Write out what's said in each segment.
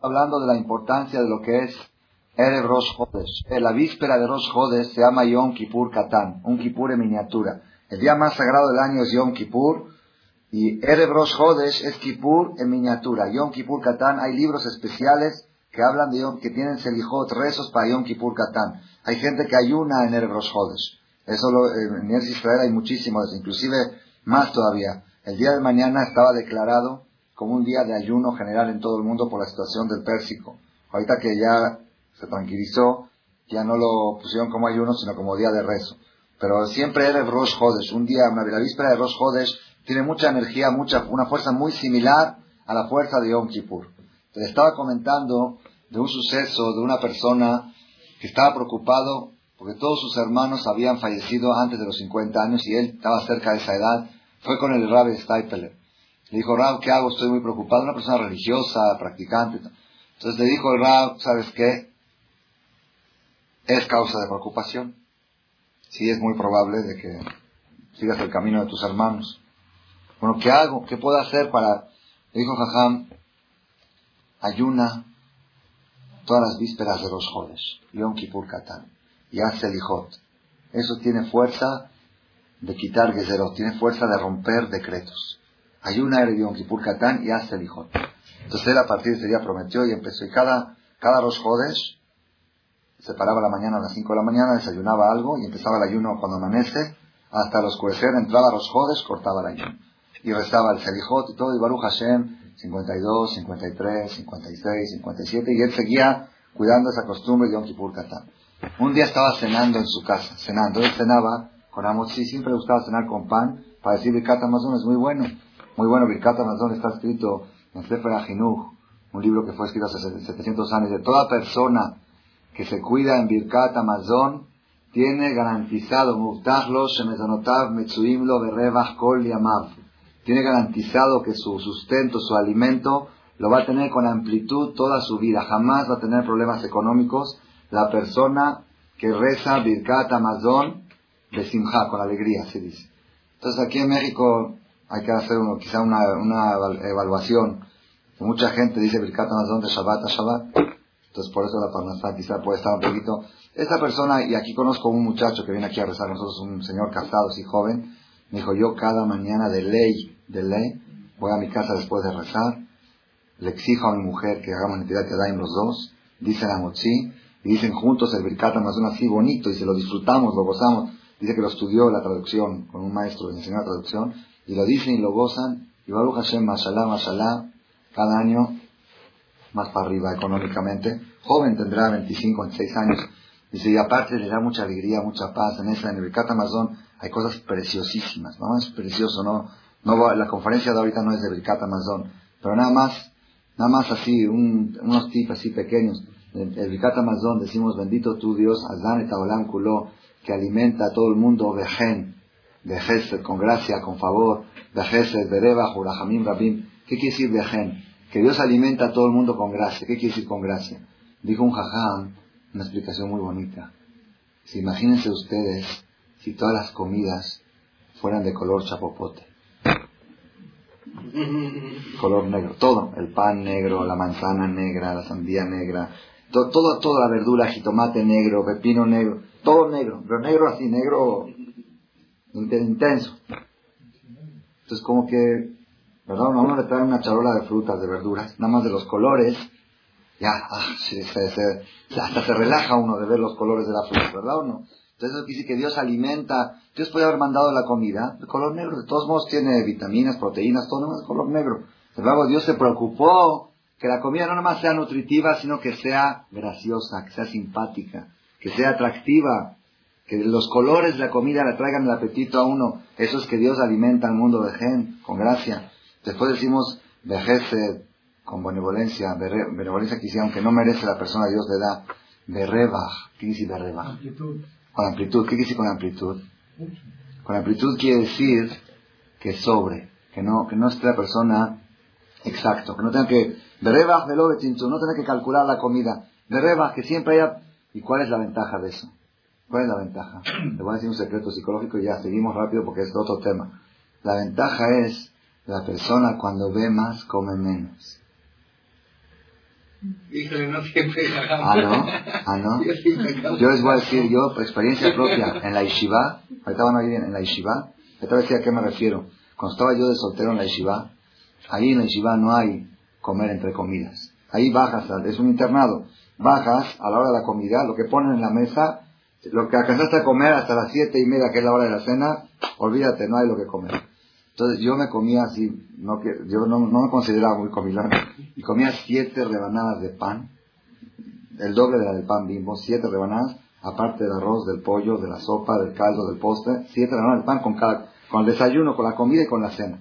hablando de la importancia de lo que es Erev Rosh Hodesh. Eh, la víspera de Rosh Hodesh se llama Yom Kippur Katán, un Kippur en miniatura. El día más sagrado del año es Yom Kippur y Erev Rosh Hodesh es Kippur en miniatura. Yom Kippur Katán, hay libros especiales que hablan de Yom, que tienen selijot, rezos para Yom Kippur Katán. Hay gente que ayuna en Erev Rosh Hodesh. Eso lo, en Israel hay muchísimos, inclusive más todavía. El día de mañana estaba declarado como un día de ayuno general en todo el mundo por la situación del Pérsico. Ahorita que ya se tranquilizó, ya no lo pusieron como ayuno, sino como día de rezo. Pero siempre era Rosh Hodesh, un día, una, la víspera de Rosh Hodesh, tiene mucha energía, mucha, una fuerza muy similar a la fuerza de Yom Kippur. Te estaba comentando de un suceso de una persona que estaba preocupado porque todos sus hermanos habían fallecido antes de los 50 años y él estaba cerca de esa edad. Fue con el Rabbi Steipeler. Le dijo, Rab, ¿qué hago? Estoy muy preocupado. Una persona religiosa, practicante. Entonces le dijo el Rab, ¿sabes qué? Es causa de preocupación. Sí, es muy probable de que sigas el camino de tus hermanos. Bueno, ¿qué hago? ¿Qué puedo hacer para...? Le dijo Jajam, ayuna todas las vísperas de los jóvenes, Yom Kippur Katan, y hace lijot. Eso tiene fuerza de quitar gezerot, tiene fuerza de romper decretos. Ayuna el Yom Kippur Katan y hace lijot. Entonces él a partir de ese día prometió y empezó. Y cada, cada los jodes se paraba la mañana a las 5 de la mañana, desayunaba algo y empezaba el ayuno cuando amanece, hasta los oscurecer, entraba a los jodes, cortaba el ayuno. Y rezaba el Selijot y todo, y Baruch Hashem, 52, 53, 56, 57, y él seguía cuidando esa costumbre de Yom Kippur Katan. Un día estaba cenando en su casa, cenando. Él cenaba con amotzi, siempre le gustaba cenar con pan, para decir Birkat Amazon es muy bueno. Muy bueno, Birkat Amazon está escrito en Sefer Ajinuj, un libro que fue escrito hace 700 años, de toda persona que se cuida en Birkat Amazon, tiene garantizado, tiene garantizado que su sustento, su alimento, lo va a tener con amplitud toda su vida. Jamás va a tener problemas económicos la persona que reza Birkat Amazon de Simha, con alegría, se dice. Entonces aquí en México hay que hacer uno, quizá una, una evaluación. Mucha gente dice Birkat Amazon de Shabbat a Shabbat. Entonces por eso la Parnasá quizá puede estar un poquito. Esta persona, y aquí conozco un muchacho que viene aquí a rezar, nosotros un señor casado, y joven, me dijo, yo cada mañana de ley, de ley, voy a mi casa después de rezar, le exijo a mi mujer que hagamos entidad que daim los dos, dicen a Mochi, y dicen juntos el Birkat Amazon así bonito, y se lo disfrutamos, lo gozamos. Dice que lo estudió la traducción, con un maestro que enseñó la traducción, y lo dicen y lo gozan, y Baruch Hashem, mashallah, mashallah, cada año más para arriba económicamente. Joven tendrá 25, 26 años. Dice, y aparte le da mucha alegría, mucha paz. En esa, en el Birkat Amazon hay cosas preciosísimas, ¿no? Es precioso, ¿no? no la conferencia de ahorita no es de Birkat Amazon, pero nada más, nada más así, unos tips así pequeños. El, el Birkat Amazon decimos, bendito tu Dios, Azan et Kulo, que alimenta a todo el mundo, Vejen, de con gracia, con favor, de Gesed, Bereba, Jurajamim, Rabim. ¿Qué quiere decir Vejen? Que Dios alimenta a todo el mundo con gracia. ¿Qué quiere decir con gracia? Dijo un jajam, una explicación muy bonita. Si imagínense ustedes si todas las comidas fueran de color chapopote. Color negro, todo, el pan negro, la manzana negra, la sandía negra, todo, toda la verdura, jitomate negro, pepino negro, todo negro, pero negro así, negro intenso. Entonces como que, ¿verdad? Uno le trae una charola de frutas, de verduras, nada más de los colores, ya, ah, se, hasta se relaja uno de ver los colores de la fruta, ¿verdad o no? Entonces eso dice que Dios alimenta, Dios puede haber mandado la comida de color negro, de todos modos tiene vitaminas, proteínas, todo nomás de color negro. Pero Dios se preocupó que la comida no nomás sea nutritiva, sino que sea graciosa, que sea simpática, que sea atractiva, que los colores de la comida le traigan el apetito a uno. Eso es que Dios alimenta al mundo de gen, con gracia. Después decimos, vejece con benevolencia, benevolencia que aunque no merece la persona, Dios le da, berrebaj, ¿qué dice berrebaj? Con amplitud, ¿qué quiere decir con amplitud? Con amplitud quiere decir que sobre, que no, que no esté la persona exacto, que no tenga que, berrebaj, no tenga que calcular la comida, berrebaj, que siempre haya, ¿y cuál es la ventaja de eso? ¿Cuál es la ventaja? Le voy a decir un secreto psicológico y ya seguimos rápido porque es otro tema. La ventaja es la persona cuando ve más come menos. no siempre Ah, no, ah, no. Yo les voy a decir, yo, por experiencia propia, en la Yeshiva, ahorita van a ir en la Yeshiva, ahorita voy a qué me refiero. Cuando estaba yo de soltero en la Yeshiva, ahí en la Yeshiva no hay comer entre comidas. Ahí bajas, es un internado. Bajas a la hora de la comida, lo que ponen en la mesa, lo que alcanzaste a comer hasta las siete y media, que es la hora de la cena, olvídate, no hay lo que comer. Entonces yo me comía así, no que, yo no, me consideraba muy comilón, y comía siete rebanadas de pan, el doble de la del pan bimbo, siete rebanadas, aparte del arroz, del pollo, de la sopa, del caldo, del postre, siete rebanadas de pan con cada, con el desayuno, con la comida y con la cena.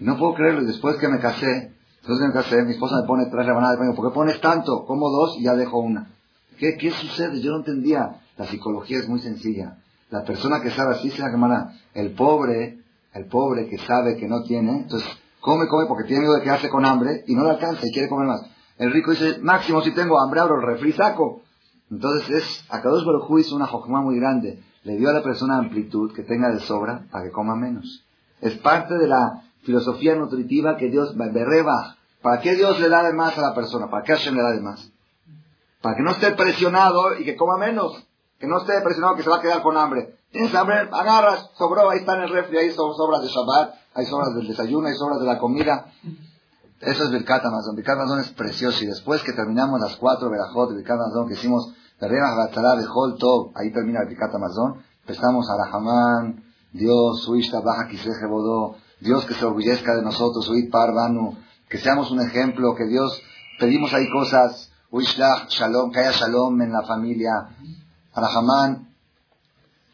no puedo creerlo, después que me casé, después me casé, mi esposa me pone tres rebanadas de pan, ¿por qué pones tanto? Como dos y ya dejo una. ¿Qué, ¿Qué sucede? Yo no entendía. La psicología es muy sencilla. La persona que sabe así se llama el pobre el pobre que sabe que no tiene, entonces come, come porque tiene miedo de quedarse con hambre y no le alcanza y quiere comer más. El rico dice, máximo si tengo hambre abro el refri saco. Entonces es, a cada dos hizo una jojma muy grande. Le dio a la persona amplitud que tenga de sobra para que coma menos. Es parte de la filosofía nutritiva que Dios berreba. ¿Para qué Dios le da de más a la persona? ¿Para qué Hashem le da de más? Para que no esté presionado y que coma menos. Que no esté presionado que se va a quedar con hambre. Tienes hambre, agarras, sobró, ahí está en el refri, ahí son sobras de Shabbat, hay sobras del desayuno, hay sobras de la comida. Eso es Birkat Amazon. Birkat Amazon es precioso. Y después que terminamos las cuatro verajot de Birkat Amazon que hicimos, de Hol ahí termina el Birkat Amazon, empezamos a la Hamán, Dios, Uishta, Baja, Kiseje, Bodó, Dios que se orgullezca de nosotros, Uit Parvanu, que seamos un ejemplo, que Dios, pedimos ahí cosas, Uishlach, Shalom, que haya Shalom en la familia, Arahamán,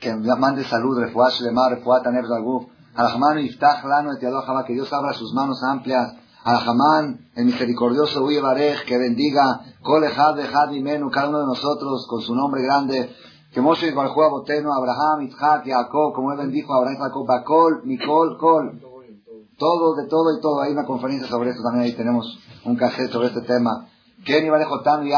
que mande salud, refuá shlema, refuá taner zaguf. Alajamán iftach lano et yadojaba, que Dios abra sus manos amplias. Alajamán, el misericordioso Uye Barej, que bendiga, kol ejad ejad imenu, cada uno de nosotros, con su nombre grande. Que Moshe Barjú a Boteno, Abraham, Isaac, Jacob, como él bendijo a Abraham, Jacob, Bakol, Mikol, Kol. Todo, de todo y todo. Hay una conferencia sobre esto también, ahí tenemos un cassette sobre este tema. Kenny Barejotan y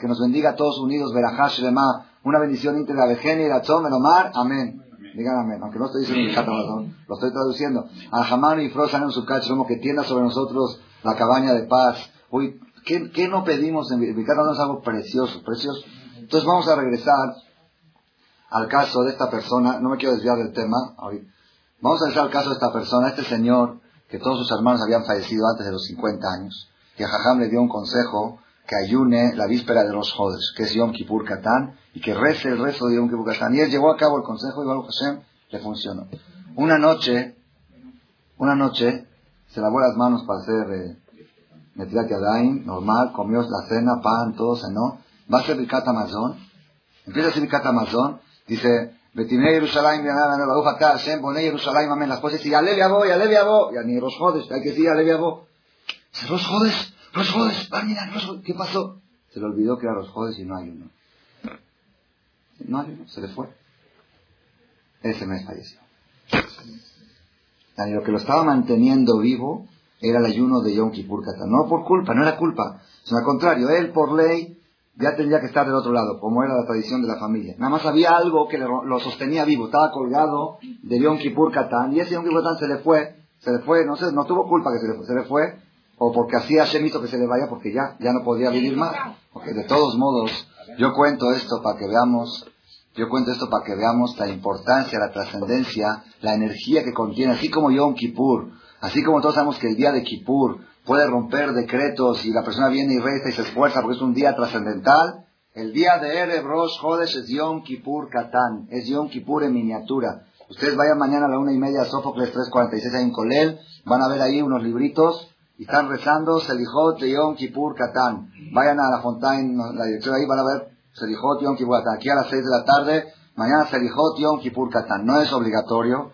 que nos bendiga a todos unidos, Berajá Shlema, una bendición íntegra de Geni y Rachón, Menomar, amén. Digan amén, aunque no estoy diciendo el lo estoy traduciendo. Alhamán y Frosan en su como que tienda sobre nosotros la cabaña de paz. Uy, ¿qué, qué no pedimos en no es algo precioso, precioso? Entonces vamos a regresar al caso de esta persona, no me quiero desviar del tema, vamos a regresar al caso de esta persona, este señor, que todos sus hermanos habían fallecido antes de los 50 años, que a Jajam le dio un consejo que ayune la víspera de los Jodes, que es Yom Kippur Katán, y que rece el rezo de Yom Kippur Katán. Y él llevó a cabo el consejo y Baruch Hashem le funcionó. Una noche, una noche, se lavó las manos para hacer eh, Netilat Yadayim, normal, comió la cena, pan, todo, cenó. Va a ser Birkat Amazon. Empieza a hacer Birkat Amazon. Dice, Betimei Yerushalayim, Baruch Hashem, Boné Yerushalayim, amén. Las cosas y Alevi Abo, y Alevi Abo. Ya ni Rosh Jodes, hay que decir Alevi Abo. Rosh Jodes, los jodes, ¿qué pasó? Se le olvidó que eran los jodes y no hay uno. No hay uno, se le fue. Ese mes falleció. Y lo que lo estaba manteniendo vivo era el ayuno de Yom Kippur No por culpa, no era culpa, sino al contrario, él por ley ya tendría que estar del otro lado, como era la tradición de la familia. Nada más había algo que lo sostenía vivo, estaba colgado de Yom Kippur y ese Yom Kippur se le fue, se le fue, no sé, no tuvo culpa que se le fue, se le fue o porque hacía Hashem que se le vaya porque ya, ya no podía vivir más. Porque de todos modos, yo cuento esto para que veamos, yo cuento esto para que veamos la importancia, la trascendencia, la energía que contiene, así como Yom Kippur, así como todos sabemos que el día de Kippur puede romper decretos y la persona viene y reza y se esfuerza porque es un día trascendental, el día de Erev Rosh Hodesh es Yom Kippur Katán, es Yom Kippur en miniatura. Ustedes vayan mañana a la una y media a Sófocles 346 hay un Colel, van a ver ahí unos libritos y están rezando Selijot Yom Kippur Katán. Vayan a la Fontaine, la dirección ahí van a ver Selijot Yom Kippur Katán. Aquí a las 6 de la tarde, mañana Selijot Yom Kippur Katán. No es obligatorio,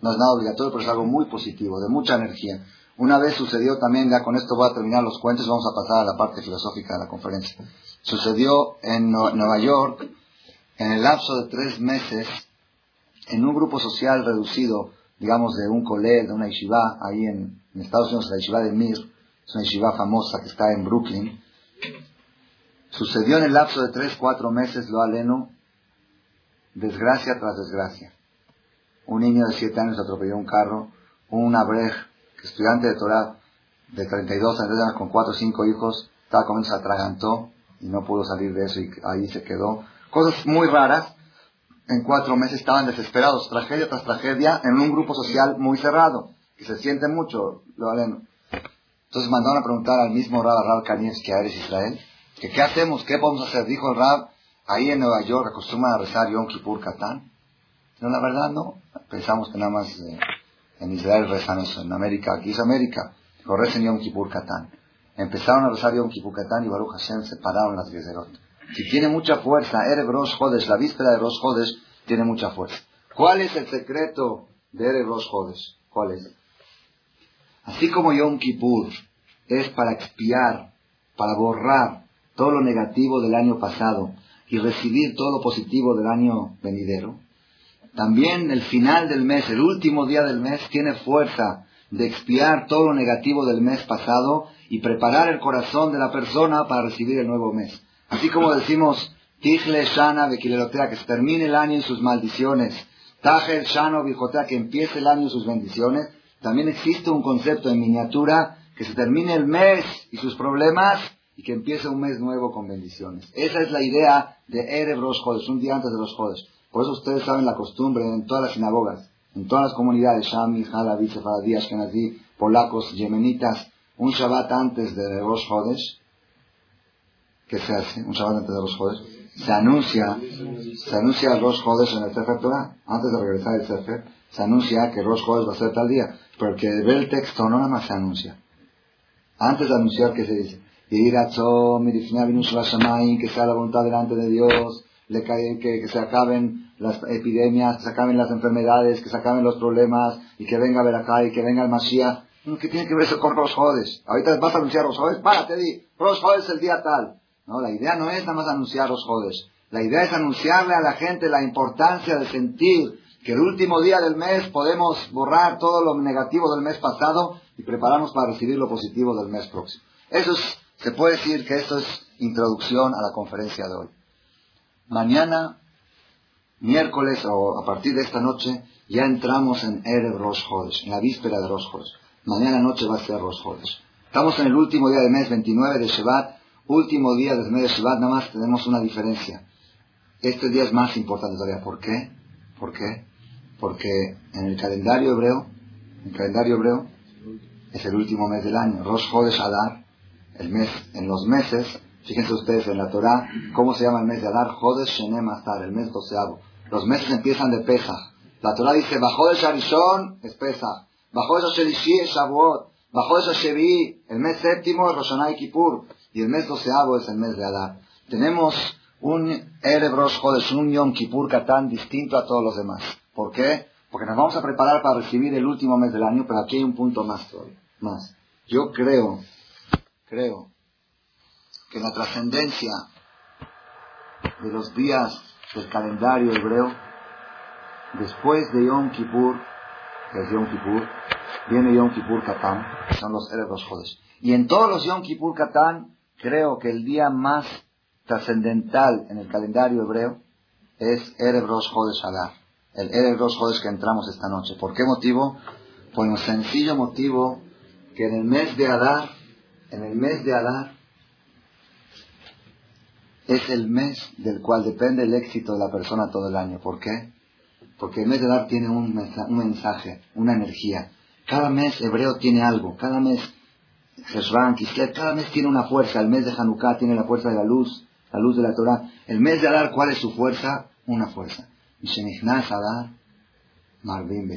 no es nada obligatorio, pero es algo muy positivo, de mucha energía. Una vez sucedió también, ya con esto voy a terminar los cuentos, vamos a pasar a la parte filosófica de la conferencia. Sucedió en Nueva York, en el lapso de tres meses, en un grupo social reducido, digamos, de un colegio, de una yeshiva, ahí en, en Estados Unidos, la yeshiva de Mir, es una yeshiva famosa que está en Brooklyn. Sucedió en el lapso de tres, cuatro meses, lo aleno, desgracia tras desgracia. Un niño de siete años atropelló un carro, un abrej, estudiante de Torah de 32 años con cuatro o cinco hijos, estaba comiendo, se atragantó y no pudo salir de eso y ahí se quedó. Cosas muy raras. En cuatro meses estaban desesperados, tragedia tras tragedia, en un grupo social muy cerrado, que se siente mucho. Lo Entonces mandaron a preguntar al mismo Rab, Rab Kanievski, a Eres Israel, que qué hacemos, qué podemos hacer. Dijo el Rab, ahí en Nueva York acostumbran a rezar Yom Kippur Katán. No, la verdad no. Pensamos que nada más eh, en Israel rezan eso, en América, aquí es América. Dijo, recen Yom Kippur Katán. Empezaron a rezar Yom Kippur Katán y Baruch Hashem se pararon las Gezerot. Si tiene mucha fuerza, Erev Rosh la víspera de Rosh Hodesh, tiene mucha fuerza. ¿Cuál es el secreto de Erev Rosh? ¿Cuál es? Así como Yom Kippur es para expiar, para borrar todo lo negativo del año pasado y recibir todo lo positivo del año venidero, también el final del mes, el último día del mes, tiene fuerza de expiar todo lo negativo del mes pasado y preparar el corazón de la persona para recibir el nuevo mes. Así como decimos, Tijle Shana Bequilerotea, que se termine el año y sus maldiciones. Tajel Shano Bijotea, que empiece el año y sus bendiciones. También existe un concepto en miniatura, que se termine el mes y sus problemas y que empiece un mes nuevo con bendiciones. Esa es la idea de Erev Rosh un día antes de los Jodes. Por eso ustedes saben la costumbre en todas las sinagogas, en todas las comunidades, Shami, Halabi, Sefardí, Ashkenazí, polacos, yemenitas, un Shabbat antes de Rosh Chodesh, ¿qué se hace? Un Shabbat antes de Rosh Chodesh, se anuncia, se anuncia Rosh Chodesh en el Sefer Torah, antes de regresar el Sefer, se anuncia que Rosh Chodesh va a ser tal día, pero que ve el texto no nada más se anuncia. Antes de anunciar, ¿qué se dice? A que sea la voluntad delante de Dios, que, que, se acaben las epidemias, que se acaben las enfermedades, que se acaben los problemas, y que venga acá y que venga el Mashiach. ¿Qué tiene que ver eso con Rosh Jodes? Ahorita vas a anunciar Rosh Jodes, párate, di, Rosh Jodes el día tal. No, la idea no es nada más anunciar Rosh Jodes. La idea es anunciarle a la gente la importancia de sentir que el último día del mes podemos borrar todo lo negativo del mes pasado y prepararnos para recibir lo positivo del mes próximo. Eso es, se puede decir que esto es introducción a la conferencia de hoy. Mañana, miércoles o a partir de esta noche, ya entramos en Erev Rosh en la víspera de Rosh Hodesh. Mañana noche va a ser Rosh Hodesh. Estamos en el último día del mes, 29 de Shevat, último día del mes de Shevat, nada más tenemos una diferencia. Este día es más importante todavía. ¿Por qué? ¿Por qué? Porque en el calendario hebreo, el calendario hebreo es el último mes del año. Rosh Hodesh Adar, el mes, en los meses Fíjense ustedes en la Torah, ¿cómo se llama el mes de Adar? Jodes Shenem Astar, el mes doceavo. Los meses empiezan de Pesach. La Torah dice, bajo de Sharishon es Pesach. Bajo de Shelishi es Shavuot. Bajo de Shevi, el mes séptimo es Rosh y Kippur. Y el mes doceavo es el mes de Adar. Tenemos un Erev Rosh Jodes, un Yom Kippur Katán distinto a todos los demás. ¿Por qué? Porque nos vamos a preparar para recibir el último mes del año, pero aquí hay un punto más todavía. Más. Yo creo, creo que la trascendencia de los días del calendario hebreo, después de Yom Kippur, que es Yom Kippur, viene Yom Kippur Katán, son los Erev Jodes. Y en todos los Yom Kippur Katán, creo que el día más trascendental en el calendario hebreo es Erev Rosh Jodes Adar, el Erev Rosh que entramos esta noche. ¿Por qué motivo? Por un sencillo motivo que en el mes de Adar, en el mes de Adar, es el mes del cual depende el éxito de la persona todo el año. ¿Por qué? Porque el mes de dar tiene un mensaje, una energía. Cada mes hebreo tiene algo. Cada mes Cada mes tiene una fuerza. El mes de Hanukkah tiene la fuerza de la luz, la luz de la Torah. El mes de Adar, ¿cuál es su fuerza? Una fuerza. Adar, Marvin.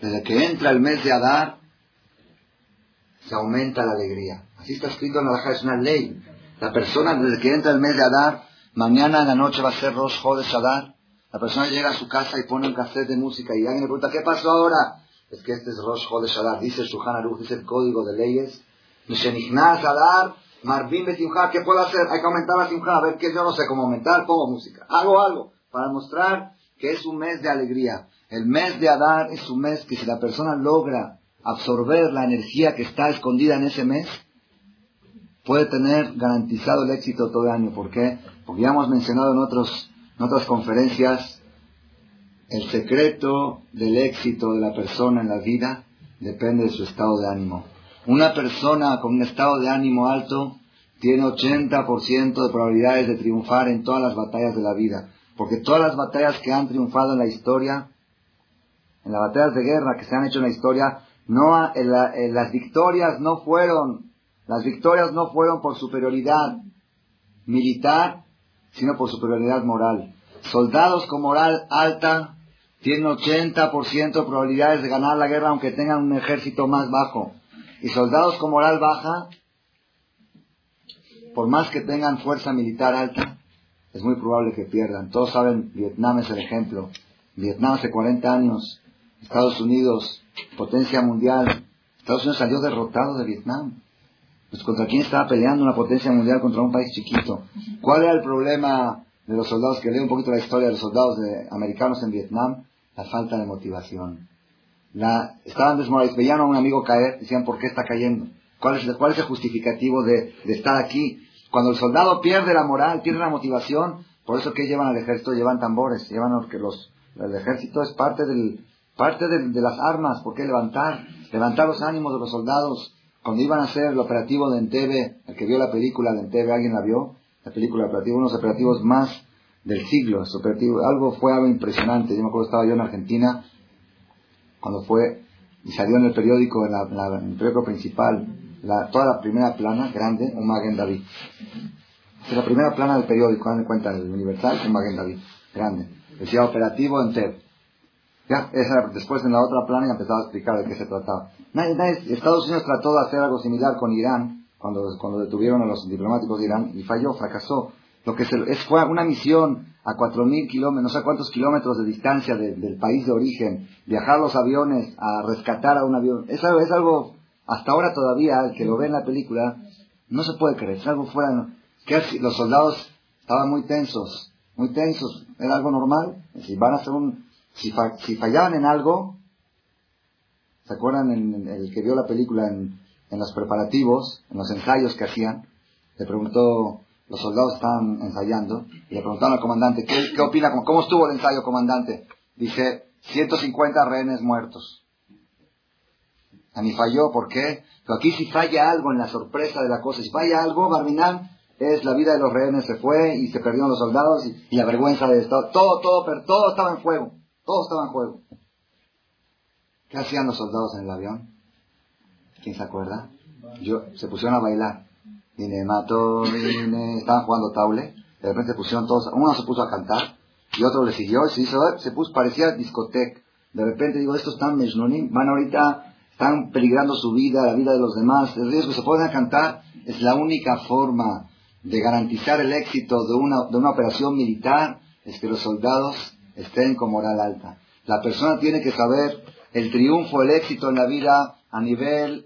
Desde que entra el mes de Adar, se aumenta la alegría. Así está escrito en la es una ley. La persona, desde que entra el mes de Adar, mañana en la noche va a ser Rosh Chodesh Adar. La persona llega a su casa y pone un cassette de música y alguien le pregunta, ¿qué pasó ahora? Es que este es Rosh Chodesh Adar, dice Shuhan Aruch, dice el código de leyes. Mishenichnas Adar, Marvin Betimha, ¿qué puedo hacer? Hay que aumentar la Simha, a ver qué yo no sé cómo aumentar, pongo música. Hago algo para mostrar que es un mes de alegría. El mes de Adar es un mes que si la persona logra absorber la energía que está escondida en ese mes, puede tener garantizado el éxito todo el año. ¿Por qué? Porque ya hemos mencionado en, otros, en otras conferencias, el secreto del éxito de la persona en la vida depende de su estado de ánimo. Una persona con un estado de ánimo alto tiene 80% de probabilidades de triunfar en todas las batallas de la vida. Porque todas las batallas que han triunfado en la historia, en las batallas de guerra que se han hecho en la historia, no, las victorias no fueron, las victorias no fueron por superioridad militar, sino por superioridad moral. Soldados con moral alta tienen 80% de probabilidades de ganar la guerra aunque tengan un ejército más bajo. Y soldados con moral baja, por más que tengan fuerza militar alta, es muy probable que pierdan. Todos saben, Vietnam es el ejemplo. Vietnam hace 40 años, Estados Unidos, potencia mundial. Estados Unidos salió derrotado de Vietnam. Pues contra quién estaba peleando una potencia mundial contra un país chiquito. ¿Cuál era el problema de los soldados? Que leen un poquito la historia de los soldados americanos en Vietnam. La falta de motivación. La, estaban desmoralizados, veían a un amigo caer, decían, ¿por qué está cayendo? ¿Cuál es, el justificativo de, de estar aquí? Cuando el soldado pierde la moral, pierde la motivación, por eso que llevan al ejército, llevan tambores, llevan que los, el ejército es parte del, parte de, las armas, ¿por qué levantar? Levantar los ánimos de los soldados. Cuando iban a hacer el operativo de Entebbe, el que vio la película de Entebbe, ¿alguien la vio? La película operativo, uno de los operativos más del siglo. operativo, algo fue algo impresionante. Yo me acuerdo, estaba yo en Argentina, cuando fue, y salió en el periódico, en, el periódico principal, la, toda la primera plana, grande, un Maguen David. Es la primera plana del periódico, dan cuenta, el Universal, un Maguen David, grande. Decía operativo Entebbe. Ya, esa, después en la otra plana empezaba a explicar de qué se trataba. Estados Unidos trató de hacer algo similar con Irán, cuando, cuando detuvieron a los diplomáticos de Irán, y falló, fracasó. Lo que se, es, fue una misión a 4.000 kilómetros, no sé cuántos kilómetros de distancia del país de origen, viajar los aviones, a rescatar a un avión. Es algo, es algo hasta ahora todavía, el que lo ve en la película, no se puede creer, es algo fuera. Que los soldados estaban muy tensos, muy tensos, era algo normal. Si van a hacer un, si, fallaban en algo, ¿se acuerdan en, el que vio la película en, los preparativos, en los ensayos que hacían? Le preguntó, los soldados estaban ensayando, y le preguntaron al comandante, ¿qué, qué opina? ¿Cómo estuvo el ensayo, comandante? Dice, 150 rehenes muertos. A mí falló, ¿por qué? Pero aquí si falla algo en la sorpresa de la cosa, si falla algo, Barminal, es la vida de los rehenes se fue y se perdieron los soldados y, la vergüenza de Estado. Todo, todo, pero todo estaba en fuego. Todo estaba en juego. ¿Qué hacían los soldados en el avión? ¿Quién se acuerda? Yo, se pusieron a bailar. Vine, mató, vine, estaban jugando taule. De repente se pusieron todos, uno se puso a cantar y otro le siguió y se hizo, se puso, parecía discoteca. De repente digo, estos están meshnonim, van ahorita, están peligrando su vida, la vida de los demás. El riesgo se pueden cantar. Es la única forma de garantizar el éxito de una, de una operación militar, es que los soldados estén con moral alta. La persona tiene que saber el triunfo, el éxito en la vida a nivel,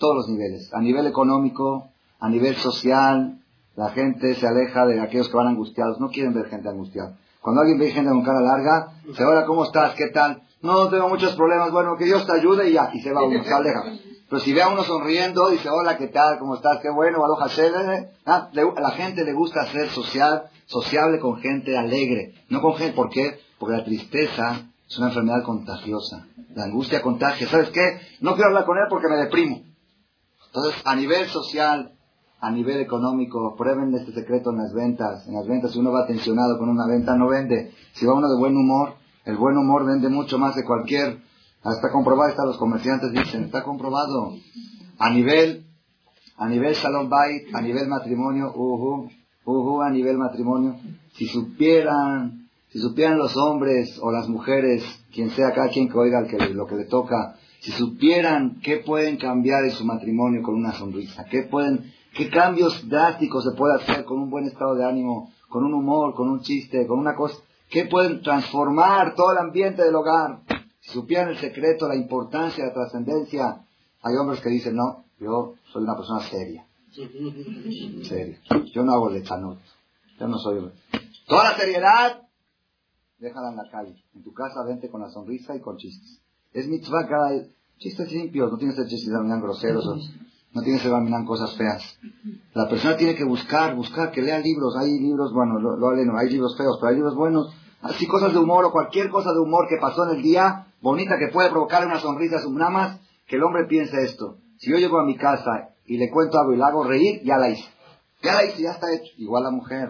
todos los niveles, a nivel económico, a nivel social, la gente se aleja de aquellos que van angustiados, no quieren ver gente angustiada. Cuando alguien ve gente con cara larga, dice, hola, ¿cómo estás? ¿Qué tal? No, tengo muchos problemas, bueno, que Dios te ayude y ya, y se va uno, se aleja. Pero si ve a uno sonriendo, dice, hola, ¿qué tal? ¿Cómo estás? Qué bueno, aloja ah, A la gente le gusta ser social, sociable con gente alegre. No con gente, ¿por qué? Porque la tristeza es una enfermedad contagiosa. La angustia contagia. ¿Sabes qué? No quiero hablar con él porque me deprimo. Entonces, a nivel social, a nivel económico, prueben este secreto en las ventas. En las ventas, si uno va tensionado con una venta, no vende. Si va uno de buen humor, el buen humor vende mucho más de cualquier Está comprobado, está los comerciantes dicen, está comprobado. A nivel, a nivel salón bait, a nivel matrimonio, uhu, uhu, a nivel matrimonio. Si supieran, si supieran los hombres o las mujeres, quien sea cada quien que oiga lo que le toca, si supieran qué pueden cambiar en su matrimonio con una sonrisa, qué pueden, qué cambios drásticos se puede hacer con un buen estado de ánimo, con un humor, con un chiste, con una cosa, qué pueden transformar todo el ambiente del hogar. Si supieran el secreto, la importancia, la trascendencia, hay hombres que dicen, no, yo soy una persona seria. Seria. Yo no hago lechanot. Yo no soy... Toda la seriedad, déjala en la calle. En tu casa vente con la sonrisa y con chistes. Es mitzvah cada... Chistes limpios, no tienes que ser chistes groseros, no tienes que ser cosas feas. La persona tiene que buscar, buscar, que lea libros. Hay libros, bueno, lo, lo hay libros feos, pero hay libros buenos. Así cosas de humor o cualquier cosa de humor que pasó en el día, bonita que puede provocar una sonrisa, nada más que el hombre piense esto. Si yo llego a mi casa y le cuento algo y le hago reír, ya la hice. Ya la hice, ya está hecho. Igual la mujer.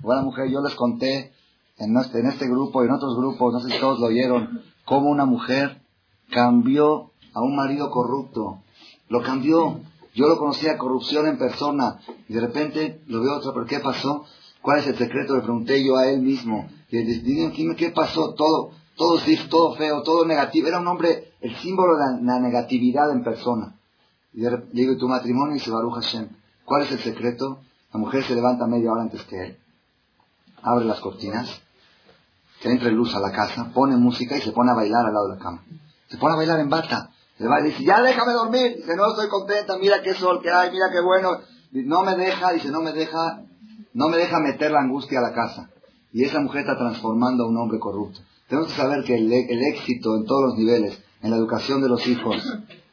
Igual la mujer, yo les conté en este, en este grupo y en otros grupos, no sé si todos lo oyeron, cómo una mujer cambió a un marido corrupto. Lo cambió. Yo lo conocía corrupción en persona y de repente lo veo otra, pero ¿qué pasó? ¿Cuál es el secreto? Le pregunté yo a él mismo. Y él dice, ¿qué pasó? Todo, todo todo feo, todo negativo. Era un hombre, el símbolo de la, negatividad en persona. Y le digo, ¿y tu matrimonio? Y se Baruch Hashem. ¿Cuál es el secreto? La mujer se levanta media hora antes que él, abre las cortinas, que entre luz a la casa, pone música y se pone a bailar al lado de la cama. Se pone a bailar en bata. Se va y dice, ya déjame dormir. Dice, no estoy contenta, mira qué sol que hay, mira qué bueno. no me deja, dice, no me deja, no me deja meter la angustia a la casa. Y esa mujer está transformando a un hombre corrupto. Tenemos que saber que el, éxito en todos los niveles, en la educación de los hijos,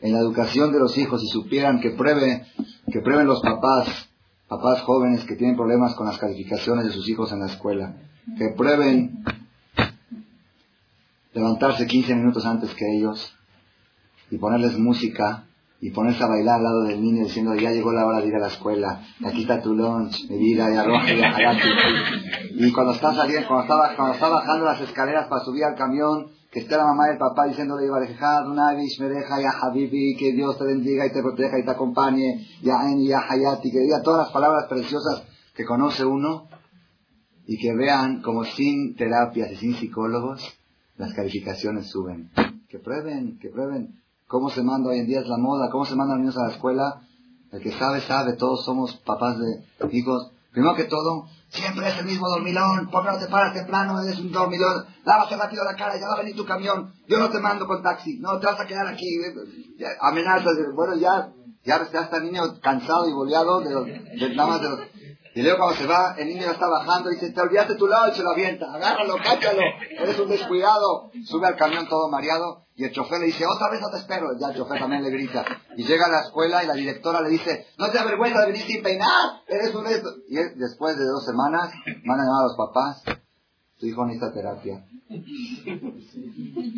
en la educación de los hijos, si supieran que pruebe, que prueben los papás, papás jóvenes que tienen problemas con las calificaciones de sus hijos en la escuela, que prueben levantarse 15 minutos antes que ellos y ponerles música y ponerse a bailar al lado del niño diciendo ya llegó la hora de ir a la escuela, aquí está tu lunch, mi vida, y arroja y Y cuando está saliendo, cuando está, cuando está bajando las escaleras para subir al camión, que esté la mamá y el papá diciéndole, me ya Habibi, que Dios te bendiga y te proteja y te acompañe, ya En, ya Hayati, que diga todas las palabras preciosas que conoce uno y que vean como sin terapias y sin psicólogos las calificaciones suben. Que prueben, que prueben cómo se manda hoy en día es la moda, cómo se mandan niños a la escuela. El que sabe, sabe, todos somos papás de hijos. Primero que todo, siempre es el mismo dormilón, ¿por qué no te paras temprano? Eres un dormilón, lávate rápido la cara, ya va a venir tu camión, yo no te mando con taxi, no, te vas a quedar aquí, amenazas, bueno, ya, ya, está el niño cansado y boleado de, de, nada más de los, y luego cuando se va, el niño está bajando y dice, te olvidaste tu lado y se lo avienta. Agárralo, cáchalo. Eres un descuidado. Sube al camión todo mareado y el chofer le dice, otra vez no te espero. Ya el chofer también le grita. Y llega a la escuela y la directora le dice, no te avergüenza de venir sin peinar. Eres un esto. Y después de dos semanas, van a llamar a los papás. Tu hijo necesita terapia.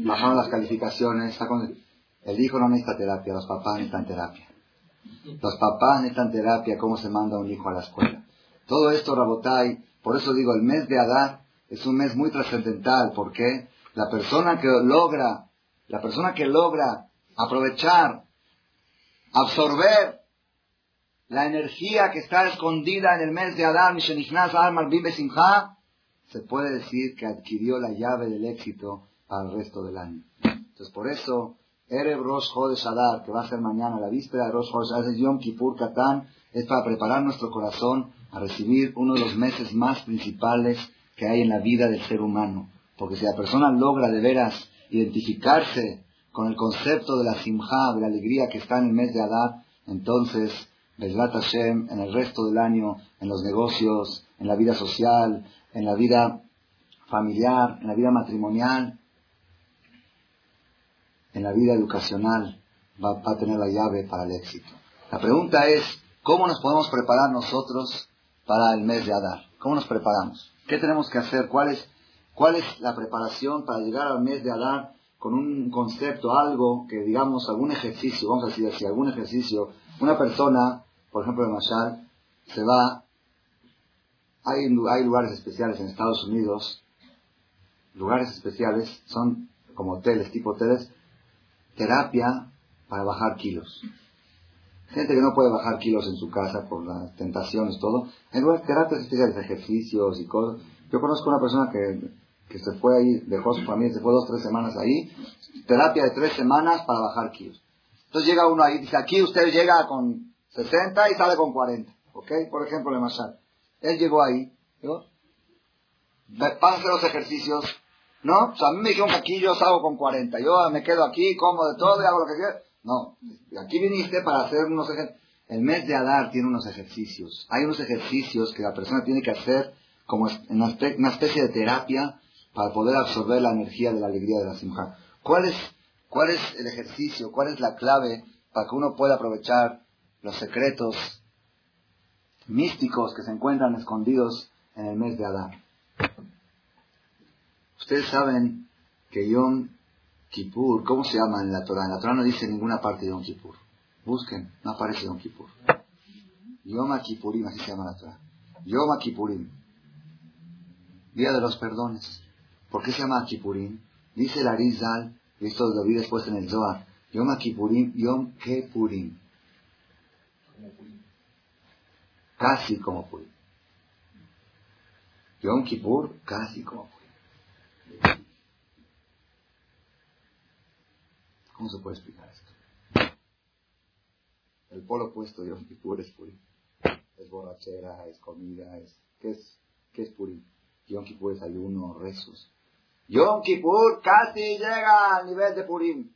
Bajaron las calificaciones. Está con... El hijo no necesita terapia, los papás necesitan terapia. Los papás necesitan terapia, cómo se manda un hijo a la escuela. Todo esto, Rabotai, por eso digo, el mes de Adar es un mes muy trascendental, porque la persona que logra, la persona que logra aprovechar, absorber la energía que está escondida en el mes de Adar, se puede decir que adquirió la llave del éxito para el resto del año. Entonces, por eso, Erev Rosh Chodesh Adar, que va a ser mañana, la víspera de Rosh Chodesh Adar, Yom Kippur Katán, es para preparar nuestro corazón a recibir uno de los meses más principales que hay en la vida del ser humano. Porque si la persona logra de veras identificarse con el concepto de la simja, de la alegría que está en el mes de Adar, entonces, Bezrat Hashem, en el resto del año, en los negocios, en la vida social, en la vida familiar, en la vida matrimonial, en la vida educacional, va, va a tener la llave para el éxito. La pregunta es, ¿cómo nos podemos preparar nosotros para el mes de Adar. ¿Cómo nos preparamos? ¿Qué tenemos que hacer? ¿Cuál es, cuál es la preparación para llegar al mes de Adar con un concepto, algo que digamos, algún ejercicio, vamos a decir así, algún ejercicio? Una persona, por ejemplo en Mashal, se va, hay, hay lugares especiales en Estados Unidos, lugares especiales, son como hoteles, tipo hoteles, terapia para bajar kilos. Gente que no puede bajar kilos en su casa por las tentaciones, todo. De terapias especiales, ejercicios y cosas. Yo conozco una persona que, que se fue ahí, dejó su familia, se fue dos, tres semanas ahí. Terapia de tres semanas para bajar kilos. Entonces llega uno ahí, dice, aquí usted llega con 60 y sale con 40. ¿Ok? Por ejemplo, le Mashal. Él llegó ahí, ¿no? Pase los ejercicios, ¿no? O sea, a mí me dijeron que aquí yo salgo con 40. Yo me quedo aquí, como de todo y hago lo que quiera. No, aquí viniste para hacer unos ejercicios. El mes de Adar tiene unos ejercicios. Hay unos ejercicios que la persona tiene que hacer como una especie de terapia para poder absorber la energía de la alegría de la simja. ¿Cuál es, ¿Cuál es el ejercicio? ¿Cuál es la clave para que uno pueda aprovechar los secretos místicos que se encuentran escondidos en el mes de Adar? Ustedes saben que Yom Kippur, ¿cómo se llama en la Torah? En la Torah no dice ninguna parte de Yom Kippur. Busquen, no aparece Yom Kippur. Yom Kippurim, así se llama la Torah. Yom Kippurim. Día de los perdones. ¿Por qué se llama Kippurim? Dice la Rizal, y esto lo vi después en el Zohar. Yom Kippurim, Yom Kepurim. Casi como Purim. Yom Kippur, casi como Purim. ¿Cómo se puede explicar esto? El polo opuesto de Yom Kippur es Purim. Es borrachera, es comida, es... ¿Qué es, qué es Purim? Yom Kippur es ayuno, rezos. Yom Kippur casi llega al nivel de Purim.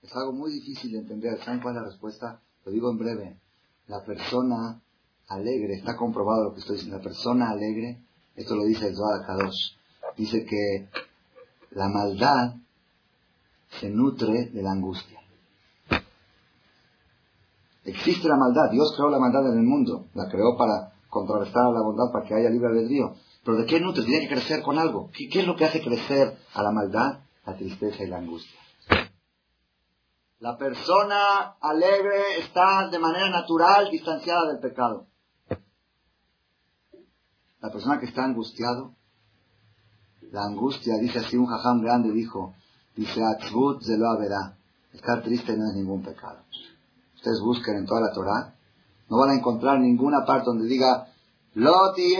Es algo muy difícil de entender. ¿Saben cuál es la respuesta? Lo digo en breve. La persona alegre, está comprobado lo que estoy diciendo, la persona alegre, esto lo dice el Zohar Kadosh, dice que la maldad se nutre de la angustia. Existe la maldad, Dios creó la maldad en el mundo, la creó para contrarrestar a la bondad, para que haya libre albedrío. Pero ¿de qué nutre? Tiene que crecer con algo. ¿Qué, ¿Qué, es lo que hace crecer a la maldad? La tristeza y la angustia. La persona alegre está de manera natural distanciada del pecado. La persona que está angustiado, la angustia, dice así un jajam grande, dijo, dice, Atzbut se lo. Estar triste no es ningún pecado. Ustedes busquen en toda la Torah, no van a encontrar ninguna parte donde diga, Loti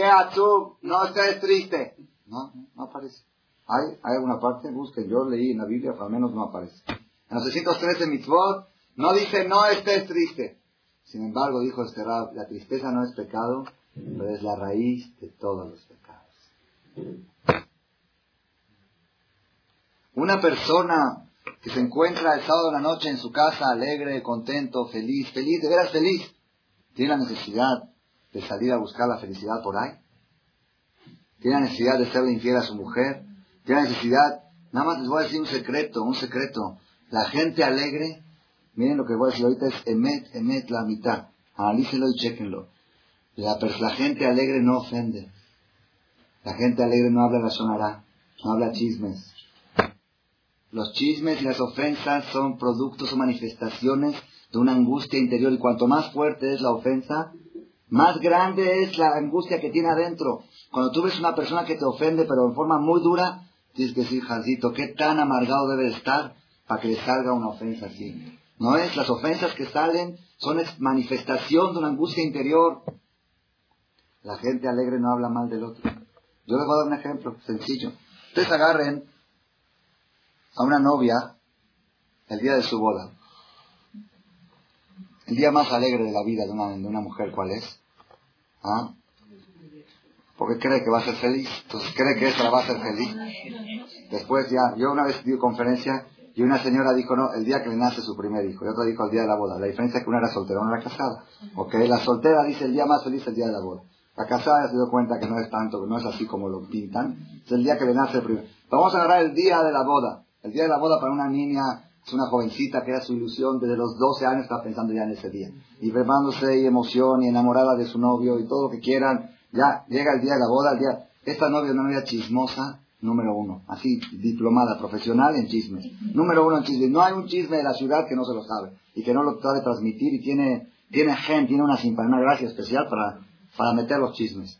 no estés triste. No, no aparece. Hay, hay alguna parte, busquen, yo leí en la Biblia, al menos no aparece. En los 613 mitzvot, no dice no estés triste. Sin embargo, dijo este la tristeza no es pecado, pero es la raíz de todos los pecados. Una persona que se encuentra el sábado de la noche en su casa alegre, contento, feliz, feliz, de veras feliz, tiene la necesidad de salir a buscar la felicidad por ahí. Tiene la necesidad de serle infiel a su mujer. Tiene la necesidad, nada más les voy a decir un secreto, un secreto. La gente alegre, miren lo que voy a decir ahorita es emet, emet la mitad. Analícenlo y chequenlo. La, la gente alegre no ofende. La gente alegre no habla la sonará, no habla chismes. Los chismes y las ofensas son productos o manifestaciones de una angustia interior y cuanto más fuerte es la ofensa, más grande es la angustia que tiene adentro. Cuando tú ves una persona que te ofende pero en forma muy dura, tienes que decir, Jancito, ¿qué tan amargado debe estar para que le salga una ofensa así? No es, las ofensas que salen son manifestación de una angustia interior. La gente alegre no habla mal del otro. Yo les voy a dar un ejemplo sencillo. Ustedes agarren a una novia el día de su boda. El día más alegre de la vida de una, de una mujer, ¿cuál es? ¿Ah? Porque cree que va a ser feliz. Entonces cree que esa va a ser feliz. Después ya, yo una vez di conferencia y una señora dijo, no, el día que le nace su primer hijo. Y otra dijo el día de la boda. La diferencia es que una era soltera, una era casada. Ok, la soltera dice el día más feliz el día de la boda. La casada se dio cuenta que no es tanto, que no es así como lo pintan. Es el día que le nace el primer. Vamos a agarrar el día de la boda. El día de la boda para una niña es una jovencita que era su ilusión, desde los 12 años está pensando ya en ese día. Y preparándose y emoción y enamorada de su novio y todo lo que quieran. Ya llega el día de la boda, el día... Esta novia es una novia chismosa, número uno. Así, diplomada, profesional en chismes. Número uno en chismes. No hay un chisme de la ciudad que no se lo sabe y que no lo sabe transmitir y tiene, tiene gente, tiene una simpatia, una gracia especial para, para meter los chismes.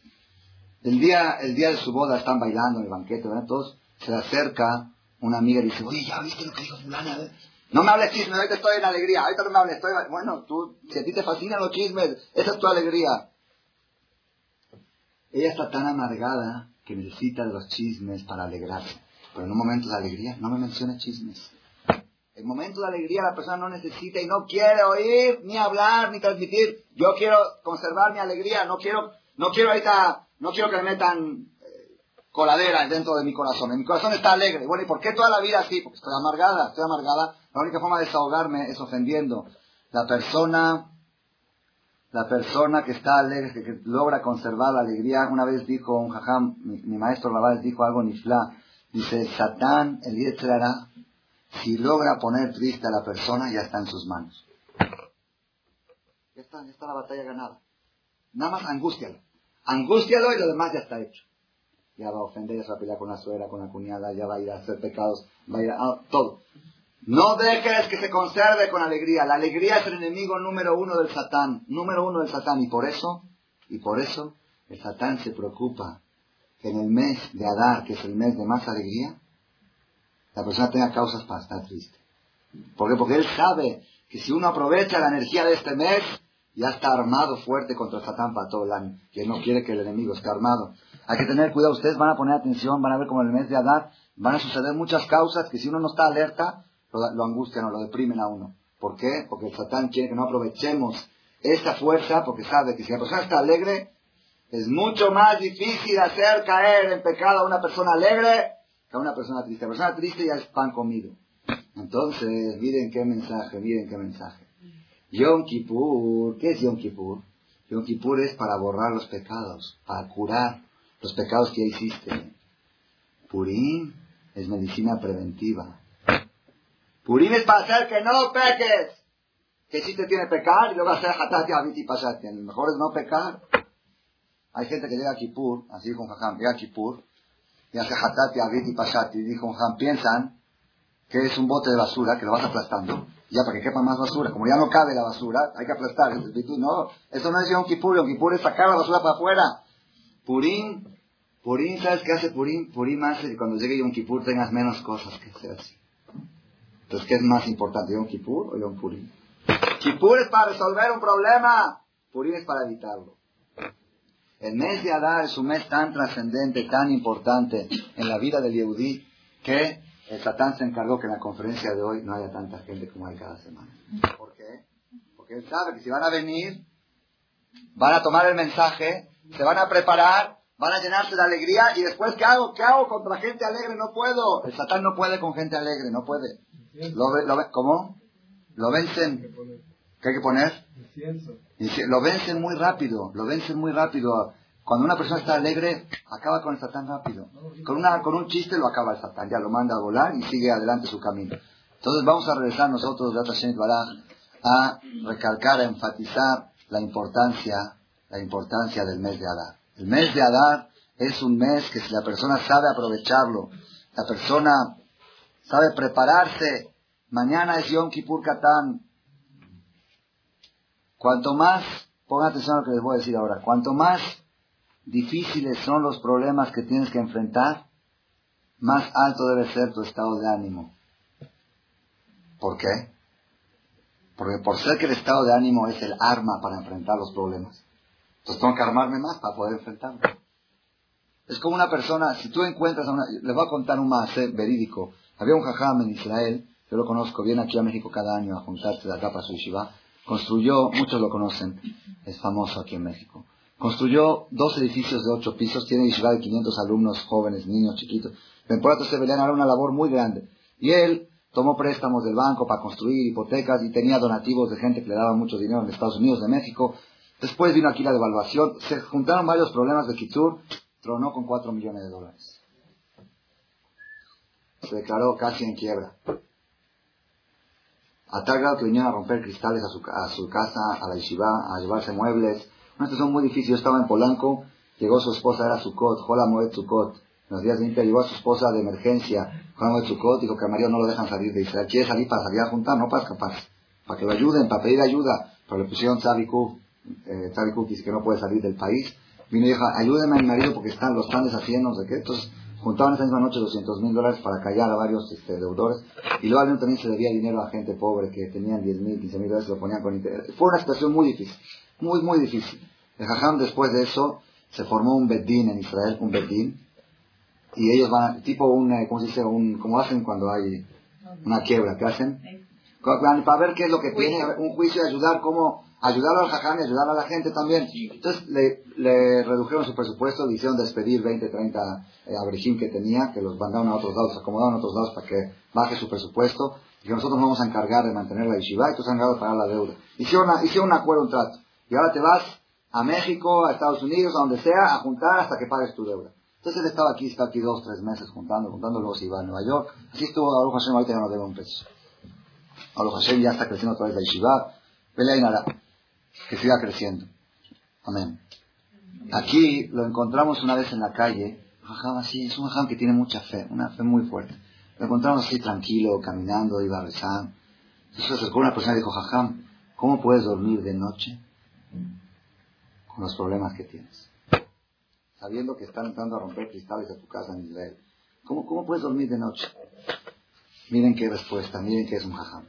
El día, el día de su boda están bailando en el banquete, ¿verdad? Todos se acerca una amiga dice, oye, ¿ya viste lo que dijo fulana? No me hables chismes, ahorita estoy en alegría, ahorita no me hables, estoy... Bueno, tú, si a ti te fascinan los chismes, esa es tu alegría. Ella está tan amargada que necesita los chismes para alegrarse. Pero en un momento de alegría, no me menciona chismes. En momento de alegría la persona no necesita y no quiere oír, ni hablar, ni transmitir. Yo quiero conservar mi alegría, no quiero, no quiero ahorita, no quiero que me metan coladera dentro de mi corazón. En mi corazón está alegre. Bueno, ¿y por qué toda la vida así? Porque estoy amargada, estoy amargada. La única forma de desahogarme es ofendiendo. La persona, la persona que está alegre, que, logra conservar la alegría, una vez dijo un jajam, mi, maestro Lavales dijo algo en Isla, dice, Satán, el hará, si logra poner triste a la persona, ya está en sus manos. Ya está, ya está la batalla ganada. Nada más angústialo. Angústialo y lo demás ya está hecho ya va a ofender, ya va a pelear con la suegra, con la cuñada, ya va a ir a hacer pecados, va a ir a todo. No dejes que se conserve con alegría. La alegría es el enemigo número uno del Satán. Número uno del Satán. Y por eso, y por eso, el Satán se preocupa que en el mes de Adar, que es el mes de más alegría, la persona tenga causas para estar triste. ¿Por qué? Porque él sabe que si uno aprovecha la energía de este mes, ya está armado fuerte contra Satán para todo el año. Que no quiere que el enemigo esté armado. Hay que tener cuidado. Ustedes van a poner atención, van a ver como en el mes de Adar van a suceder muchas causas que si uno no está alerta, lo, angustian o lo deprimen a uno. ¿Por qué? Porque el Satán quiere que no aprovechemos esta fuerza, porque sabe que si la persona está alegre, es mucho más difícil hacer caer en pecado a una persona alegre que a una persona triste. La persona triste ya es pan comido. Entonces, miren qué mensaje, miren qué mensaje. Yom Kippur, ¿qué es Yom Kippur? Yom Kippur es para borrar los pecados, para curar los pecados que ya hiciste. Purim es medicina preventiva. Purim es para hacer que no peques. Que si te tiene pecar y luego hacer hatati abiti pasati. Lo mejor es no pecar. Hay gente que llega a Kippur, así dijo Jajam, llega a Kippur y hace hatati abiti pasati. Y dijo Jajam, piensan que es un bote de basura que lo vas aplastando. Ya para que quepa más basura. Como ya no cabe la basura, hay que aplastar. No, eso no es un Kippur. Yom Kippur es sacar la basura para afuera. Purim, Purim, ¿sabes qué hace Purim? Purim hace que cuando llegue Yom Kippur tengas menos cosas que hacer así. Entonces, ¿qué es más importante, Yom Kippur o Yom Purim? Kippur es para resolver un problema. Purim es para evitarlo. El mes de Adar es un mes tan trascendente, tan importante en la vida del Yehudí, que el Satán se encargó que en la conferencia de hoy no haya tanta gente como hay cada semana. ¿Por qué? Porque él sabe que si van a venir, van a tomar el mensaje, se van a preparar, van a llenarse de alegría y después ¿qué hago? ¿Qué hago contra gente alegre? No puedo. El Satán no puede con gente alegre, no puede. ¿Lo, lo, ¿Cómo? Lo vencen. ¿Qué hay que poner? Lo vencen muy rápido, lo vencen muy rápido. Cuando una persona está alegre, acaba con el Satán rápido. Con, una, con un chiste lo acaba el Satán, ya lo manda a volar y sigue adelante su camino. Entonces vamos a regresar nosotros, a recalcar, a enfatizar la importancia, la importancia del mes de Adar. El mes de Adar es un mes que si la persona sabe aprovecharlo, la persona sabe prepararse. Mañana es Yom Kippur Katán. Cuanto más, pongan atención a lo que les voy a decir ahora, cuanto más difíciles son los problemas que tienes que enfrentar, más alto debe ser tu estado de ánimo. ¿Por qué? Porque por ser que el estado de ánimo es el arma para enfrentar los problemas. Entonces tengo que armarme más para poder enfrentarlo. Es como una persona, si tú encuentras a una, les voy a contar un más verídico. Había un jajam en Israel, yo lo conozco, viene aquí a México cada año a juntarse de acá para su yeshiva. Construyó, muchos lo conocen, es famoso aquí en México. Construyó dos edificios de ocho pisos, tiene yeshiva de 500 alumnos jóvenes, niños chiquitos. Temporada se venían a una labor muy grande. Y él tomó préstamos del banco para construir hipotecas y tenía donativos de gente que le daba mucho dinero en Estados Unidos, de México. Después vino aquí la devaluación, se juntaron varios problemas de Kitsur, tronó con cuatro millones de dólares se declaró casi en quiebra. A tal grado que a romper cristales a su, a su casa, a la yeshiva, a llevarse muebles. Una situación muy difícil. Yo estaba en Polanco, llegó su esposa, era Sukkot, Jola Moed Sukkot. En los días siguientes llegó a su esposa de emergencia, Jola Moed Sukkot, dijo que a Mario no lo dejan salir de Israel. Quiere salir para salir a juntar, no para escapar. Para que lo ayuden, para pedir ayuda. Pero le pusieron Tzaviku, eh, que no puede salir del país. Vino y dijo, ayúdenme a mi marido porque están, lo están deshaciendo, no sé qué. Entonces, Juntaban esa misma noche 200 mil dólares para callar a varios este, deudores. Y luego también se debía dinero a gente pobre que tenían 10 mil, 15 mil dólares y lo ponían con interés. Fue una situación muy difícil. Muy, muy difícil. El Jajam después de eso se formó un Bedín en Israel, un Bedín. Y ellos van, tipo un, eh, ¿cómo se dice? Un, como hacen cuando hay una quiebra, ¿qué hacen? Para ver qué es lo que tiene, un juicio de ayudar, cómo ayudarlo al jajam y ayudar a la gente también. Entonces le, le, redujeron su presupuesto, le hicieron despedir 20, 30 eh, que tenía, que los mandaron a otros lados, acomodaron a otros lados para que baje su presupuesto. Y que nosotros nos vamos a encargar de mantener la yeshiva y tú se encargado de pagar la deuda. Hicieron, hicieron un acuerdo, un trato. Y ahora te vas a México, a Estados Unidos, a donde sea, a juntar hasta que pagues tu deuda. Entonces él estaba aquí, está aquí dos, tres meses juntando, juntando, luego se iba a Nueva York. Así estuvo Aruch Hashem, ahorita ya no debe un peso. Aruch Hashem ya está creciendo otra vez la yeshiva. Pelea y nada que siga creciendo. Amén. Aquí lo encontramos una vez en la calle, así, es un jajam que tiene mucha fe, una fe muy fuerte. Lo encontramos así tranquilo, caminando, iba a rezar. Entonces se acercó una persona y dijo, Jajam, ¿cómo puedes dormir de noche con los problemas que tienes? Sabiendo que están entrando a romper cristales a tu casa en Israel. ¿Cómo, cómo puedes dormir de noche? Miren qué respuesta, miren qué es un Jajam.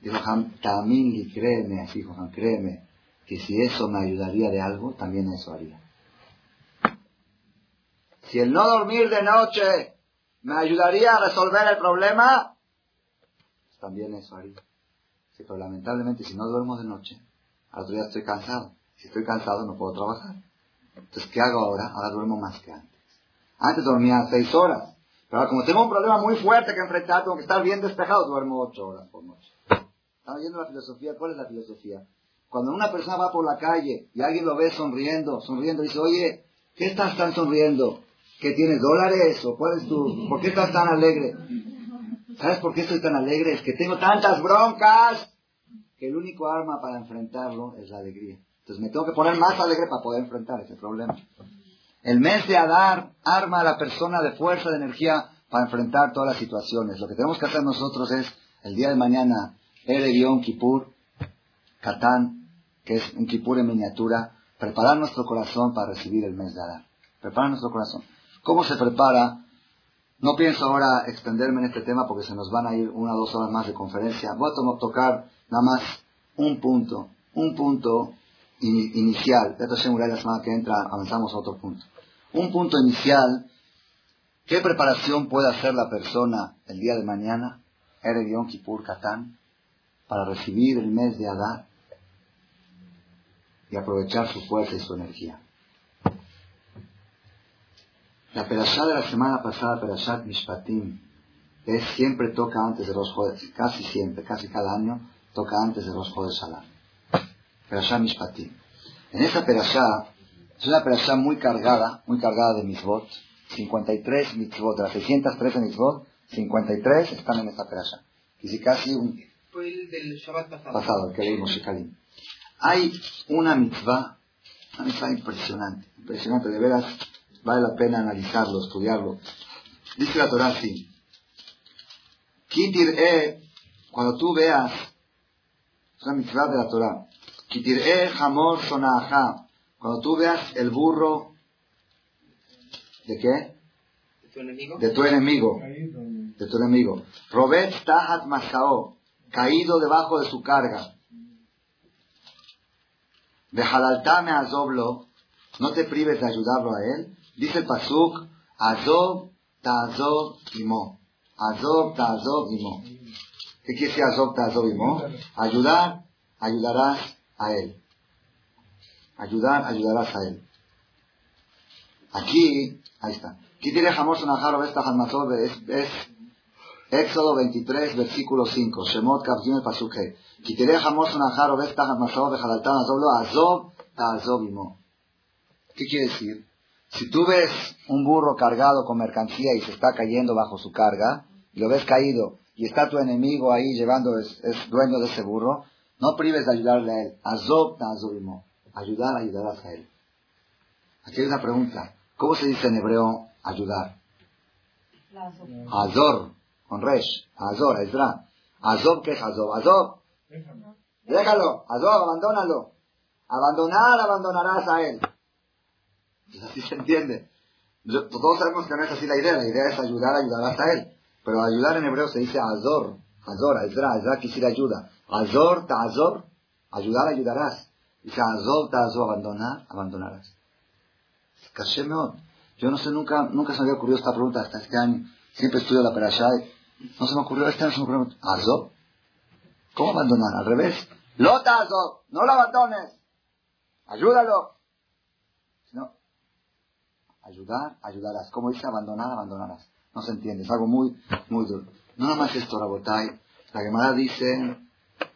Dijo también y créeme, así Jajam, créeme, que si eso me ayudaría de algo, también eso haría. Si el no dormir de noche me ayudaría a resolver el problema, pues también eso haría. Pero lamentablemente si no duermo de noche, al otro día estoy cansado. Si estoy cansado no puedo trabajar. Entonces, ¿qué hago ahora? Ahora duermo más que antes. Antes dormía seis horas. Pero ahora, como tengo un problema muy fuerte que enfrentar, tengo que estar bien despejado, duermo ocho horas por noche. ¿Están viendo la filosofía? ¿Cuál es la filosofía? Cuando una persona va por la calle y alguien lo ve sonriendo, sonriendo, dice, oye, ¿qué estás tan sonriendo? ¿Qué tienes dólares? ¿O cuál es tu...? ¿Por qué estás tan alegre? ¿Sabes por qué estoy tan alegre? Es que tengo tantas broncas que el único arma para enfrentarlo es la alegría. Entonces me tengo que poner más alegre para poder enfrentar ese problema. El mes de Adar arma a la persona de fuerza, de energía para enfrentar todas las situaciones. Lo que tenemos que hacer nosotros es, el día de mañana, Ere Yom Kippur, Katán, que es un Kippur en miniatura, preparar nuestro corazón para recibir el mes de Adar. Preparar nuestro corazón. ¿Cómo se prepara? No pienso ahora extenderme en este tema porque se nos van a ir una o dos horas más de conferencia. Voy a tocar nada más un punto, un punto inicial. Ya la semana que entra avanzamos a otro punto. Un punto inicial. ¿Qué preparación puede hacer la persona el día de mañana, Erev Yom Kippur Katán, para recibir el mes de Adar y aprovechar su fuerza y su energía? La perashá de la semana pasada, Perashat Mishpatim, es siempre toca antes de los jueves, casi siempre, casi cada año, toca antes de los jueves Salah. Perashá Mishpatim. En esa perashá, es una perashá muy cargada, muy cargada de mitzvot, 53 mitzvot, de las 613 mitzvot, 53 están en esta perashá. Y si casi un... Fue el del Shabbat pasado. Pasado, el que leímos, Shekalim. Hay una mitzvah, una mitzvah impresionante, impresionante, de veras, Vale la pena analizarlo, estudiarlo. Dice la Torah así. Kitir e, cuando tú veas, es una mitzvah de la Torah. Kitir e hamor sonaha. Cuando tú veas el burro, ¿de qué? ¿De tu enemigo? De tu enemigo. De tu enemigo. Robet tahat masao. Caído debajo de su carga. De halaltame azoblo. No te prives de ayudarlo a él. Dice el Pasuk, Azov, Ta'azov, Imo. Azov, Ta'azov, Imo. ¿Qué quiere decir Azov, Ta'azov, Imo? Ayudar, ayudarás a él. Ayudar, ayudarás a él. Aquí, ahí está. Aquí tiene Jamos Naharo esta es, es Éxodo 23, versículo 5. Shemot Kavjim el Pasuke. ¿Qué quiere decir? Si tú ves un burro cargado con mercancía y se está cayendo bajo su carga, y lo ves caído, y está tu enemigo ahí llevando, es, dueño de ese burro, no prives de ayudarle a él. Azob azobimo. Ayudar, ayudarás a él. Aquí hay una pregunta. ¿Cómo se dice en hebreo ayudar? Azor, con resh. Azor, Ezra. Azob, ¿qué es Azob? Azob. Déjalo. Azob, abandónalo. Abandonar, abandonarás a él. Pues así se entiende. Todos sabemos que no es así la idea. La idea es ayudar, ayudarás a él. Pero ayudar en hebreo se dice azor. Azor, Ezra, Ezra quisiera ayuda. Azor, ta'azor. Ayudar, ayudarás. Dice azor, ta'azor, abandonar, abandonarás. Yo no sé, nunca, nunca se me había ocurrido esta pregunta hasta este año. Siempre estudio la perashá no se me ocurrió, este año se me ocurrió. Azor. ¿Cómo abandonar? Al revés. Lota azor. No lo abandones. Ayúdalo. No, Ayudar, ayudarás. Como dice abandonar, abandonarás. No se entiende, es algo muy, muy duro. No nada más esto, Rabotai. La Gemara dice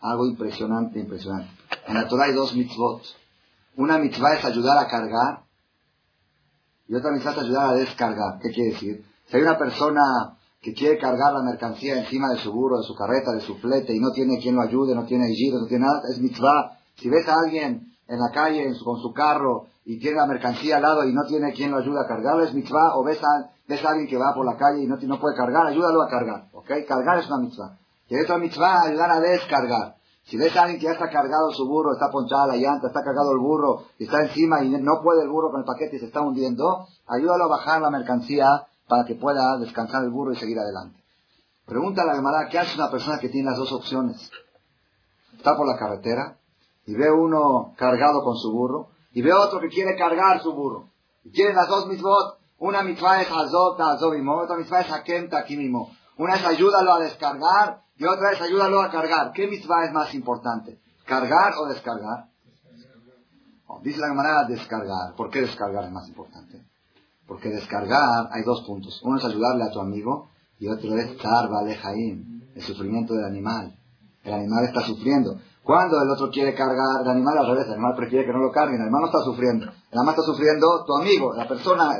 algo impresionante, impresionante. En la Torah hay dos mitzvot. Una mitzvah es ayudar a cargar y otra mitzvah es ayudar a descargar. ¿Qué quiere decir? Si hay una persona que quiere cargar la mercancía encima de su burro, de su carreta, de su flete y no tiene quien lo ayude, no tiene giro, no tiene nada, es mitzvah. Si ves a alguien en la calle con su carro y tiene la mercancía al lado y no tiene quien lo ayude a cargar, es mitzvah, o ves a, ves a alguien que va por la calle y no, no puede cargar, ayúdalo a cargar, ¿ok? Cargar es una mitzvah. Y otra mitzvah, ayudar a descargar. Si ves a alguien que ya está cargado su burro, está ponchada la llanta, está cargado el burro, y está encima y no puede el burro con el paquete y se está hundiendo, ayúdalo a bajar la mercancía para que pueda descansar el burro y seguir adelante. Pregunta a la Gemara, ¿qué hace una persona que tiene las dos opciones? Está por la carretera y ve uno cargado con su burro y ve otro que quiere cargar su burro. Y tiene las dos mismos. Una mitzvah es hazot, azobimo, otra mitzvah es hakem takimimo. Una es ayúdalo a descargar y otra es ayúdalo a cargar. ¿Qué mitzvah es más importante? ¿Cargar o descargar? Oh, dice la Gemara descargar. ¿Por qué descargar es más importante? Porque descargar hay dos puntos. Uno es ayudarle a tu amigo y otro es Tarba Jaim, el sufrimiento del animal. El animal está sufriendo. Cuando el otro quiere cargar el animal, al revés, el animal prefiere que no lo carguen, el animal está sufriendo. El animal está sufriendo tu amigo, la persona,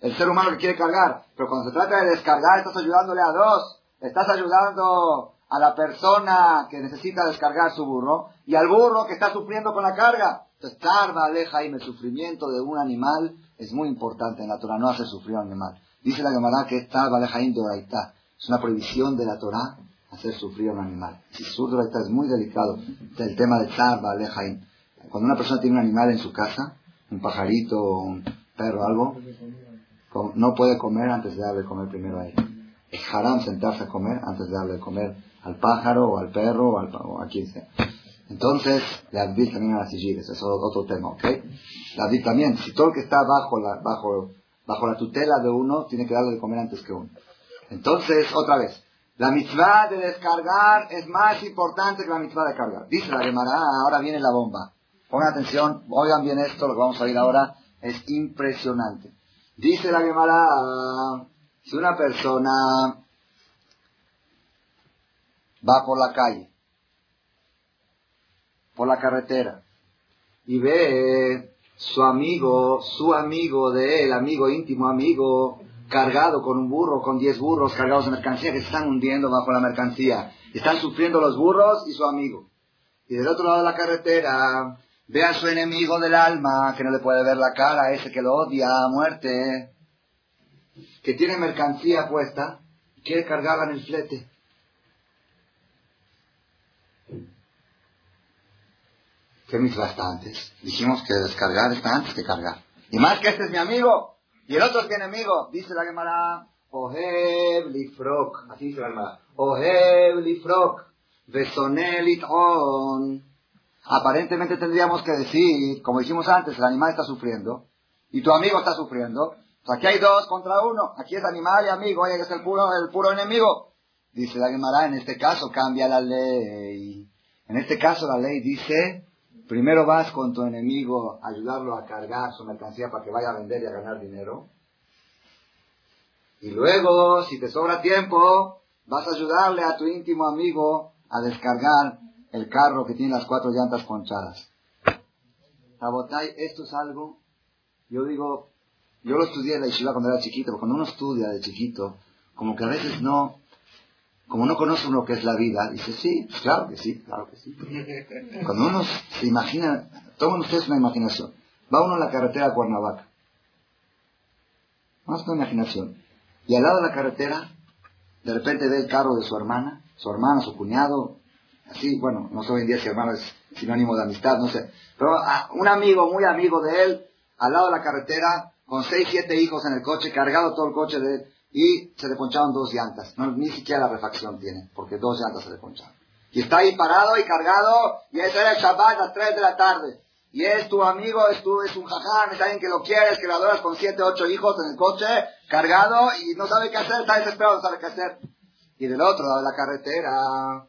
el, ser humano que quiere cargar. Pero cuando se trata de descargar, estás ayudándole a dos. Estás ayudando a la persona que necesita descargar su burro y al burro que está sufriendo con la carga. Entonces, tarda, aleja el sufrimiento de un animal es muy importante en la Torah, no hace sufrir al animal. Dice la Gemara que esta Balejaim Doraita es una prohibición de la Torah hacer sufrir a un animal. Si su Doraita es muy delicado, el tema de Tzar Balejaim. Cuando una persona tiene un animal en su casa, un pajarito, un perro, algo, no puede comer antes de darle comer primero a él. Es haram sentarse a comer antes de darle comer al pájaro o al perro o, al, o a quien sea. Entonces, le advil también a las sigillas, eso es otro tema, ¿ok? Le advil también, si todo el que está bajo la, bajo bajo la tutela de uno, tiene que darle de comer antes que uno. Entonces, otra vez, la mitzvah de descargar es más importante que la mitzvah de cargar. Dice la Gemara, ahora viene la bomba. Pongan atención, oigan bien esto, lo que vamos a ver ahora es impresionante. Dice la Gemara, si una persona va por la calle, por la carretera, y ve su amigo, su amigo de él, amigo íntimo, amigo, cargado con un burro, con diez burros cargados de mercancía que se están hundiendo bajo la mercancía. Están sufriendo los burros y su amigo. Y del otro lado de la carretera, ve a su enemigo del alma, que no le puede ver la cara, ese que lo odia a muerte, que tiene mercancía puesta, quiere cargarla en el flete. ¿Qué misma está antes? Dijimos que descargar está antes que cargar. Y más que este es mi amigo y el otro es mi enemigo. Dice la Gemara, Oheb lifrok. Así dice la Gemara. Oheb lifrok. on. Aparentemente tendríamos que decir, como dijimos antes, el animal está sufriendo y tu amigo está sufriendo. aquí hay dos contra uno. Aquí es animal y amigo. Que es el puro, el puro enemigo. Dice la Gemara, en este caso cambia la ley. En este caso la ley dice Primero vas con tu enemigo a ayudarlo a cargar su mercancía para que vaya a vender y a ganar dinero. Y luego, si te sobra tiempo, vas a ayudarle a tu íntimo amigo a descargar el carro que tiene las cuatro llantas ponchadas. Sabotay, esto es algo, yo digo, yo lo estudié en la Yeshiva cuando era chiquito, pero cuando uno estudia de chiquito, como que a veces no, como no conoce uno qué es la vida, dice, sí, pues claro que sí, claro que sí. Cuando uno se imagina, tomen ustedes una imaginación, va uno en la carretera a Cuernavaca, más una imaginación, y al lado de la carretera, de repente ve el carro de su hermana, su hermana, su cuñado, así, bueno, no sé hoy en día si hermano es sinónimo de amistad, no sé, pero un amigo, muy amigo de él, al lado de la carretera, con seis, siete hijos en el coche, cargado todo el coche de él, y se le poncharon dos llantas. No, ni siquiera la refacción tiene, porque dos llantas se le poncharon. Y está ahí parado y cargado, y ese era el Shabbat a las 3 de la tarde. Y es tu amigo, es, tu, es un jaján, es alguien que lo quieres, que lo adoras con siete, ocho hijos en el coche, cargado, y no sabe qué hacer, está desesperado, no sabe qué hacer. Y del otro lado de la carretera,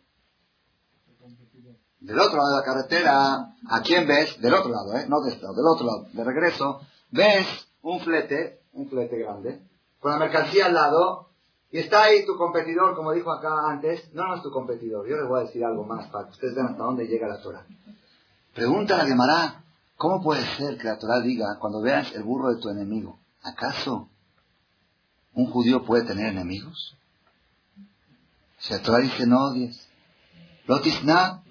del otro lado de la carretera, ¿a quién ves? Del otro lado, ¿eh? No de este lado, del otro lado, de regreso, ves un flete, un flete grande, con la mercancía al lado, y está ahí tu competidor, como dijo acá antes, no, no es tu competidor, yo les voy a decir algo más para que ustedes vean hasta dónde llega la Torah. Pregunta a Gemara, ¿cómo puede ser que la Torah diga, cuando veas el burro de tu enemigo, ¿acaso un judío puede tener enemigos? Si la Torah dice no odies, lotisna,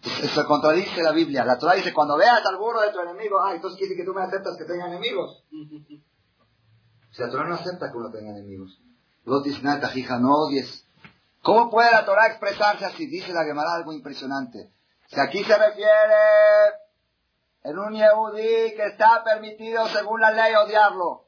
Se contradice la Biblia. La Torah dice, cuando veas al burro de tu enemigo, ah, entonces quiere que tú me aceptas que tenga enemigos. Si la Torah no acepta que uno tenga enemigos. no odies. ¿Cómo puede la Torah expresarse así? Dice la Gemara algo impresionante. Si aquí se refiere en un Yehudi que está permitido según la ley odiarlo.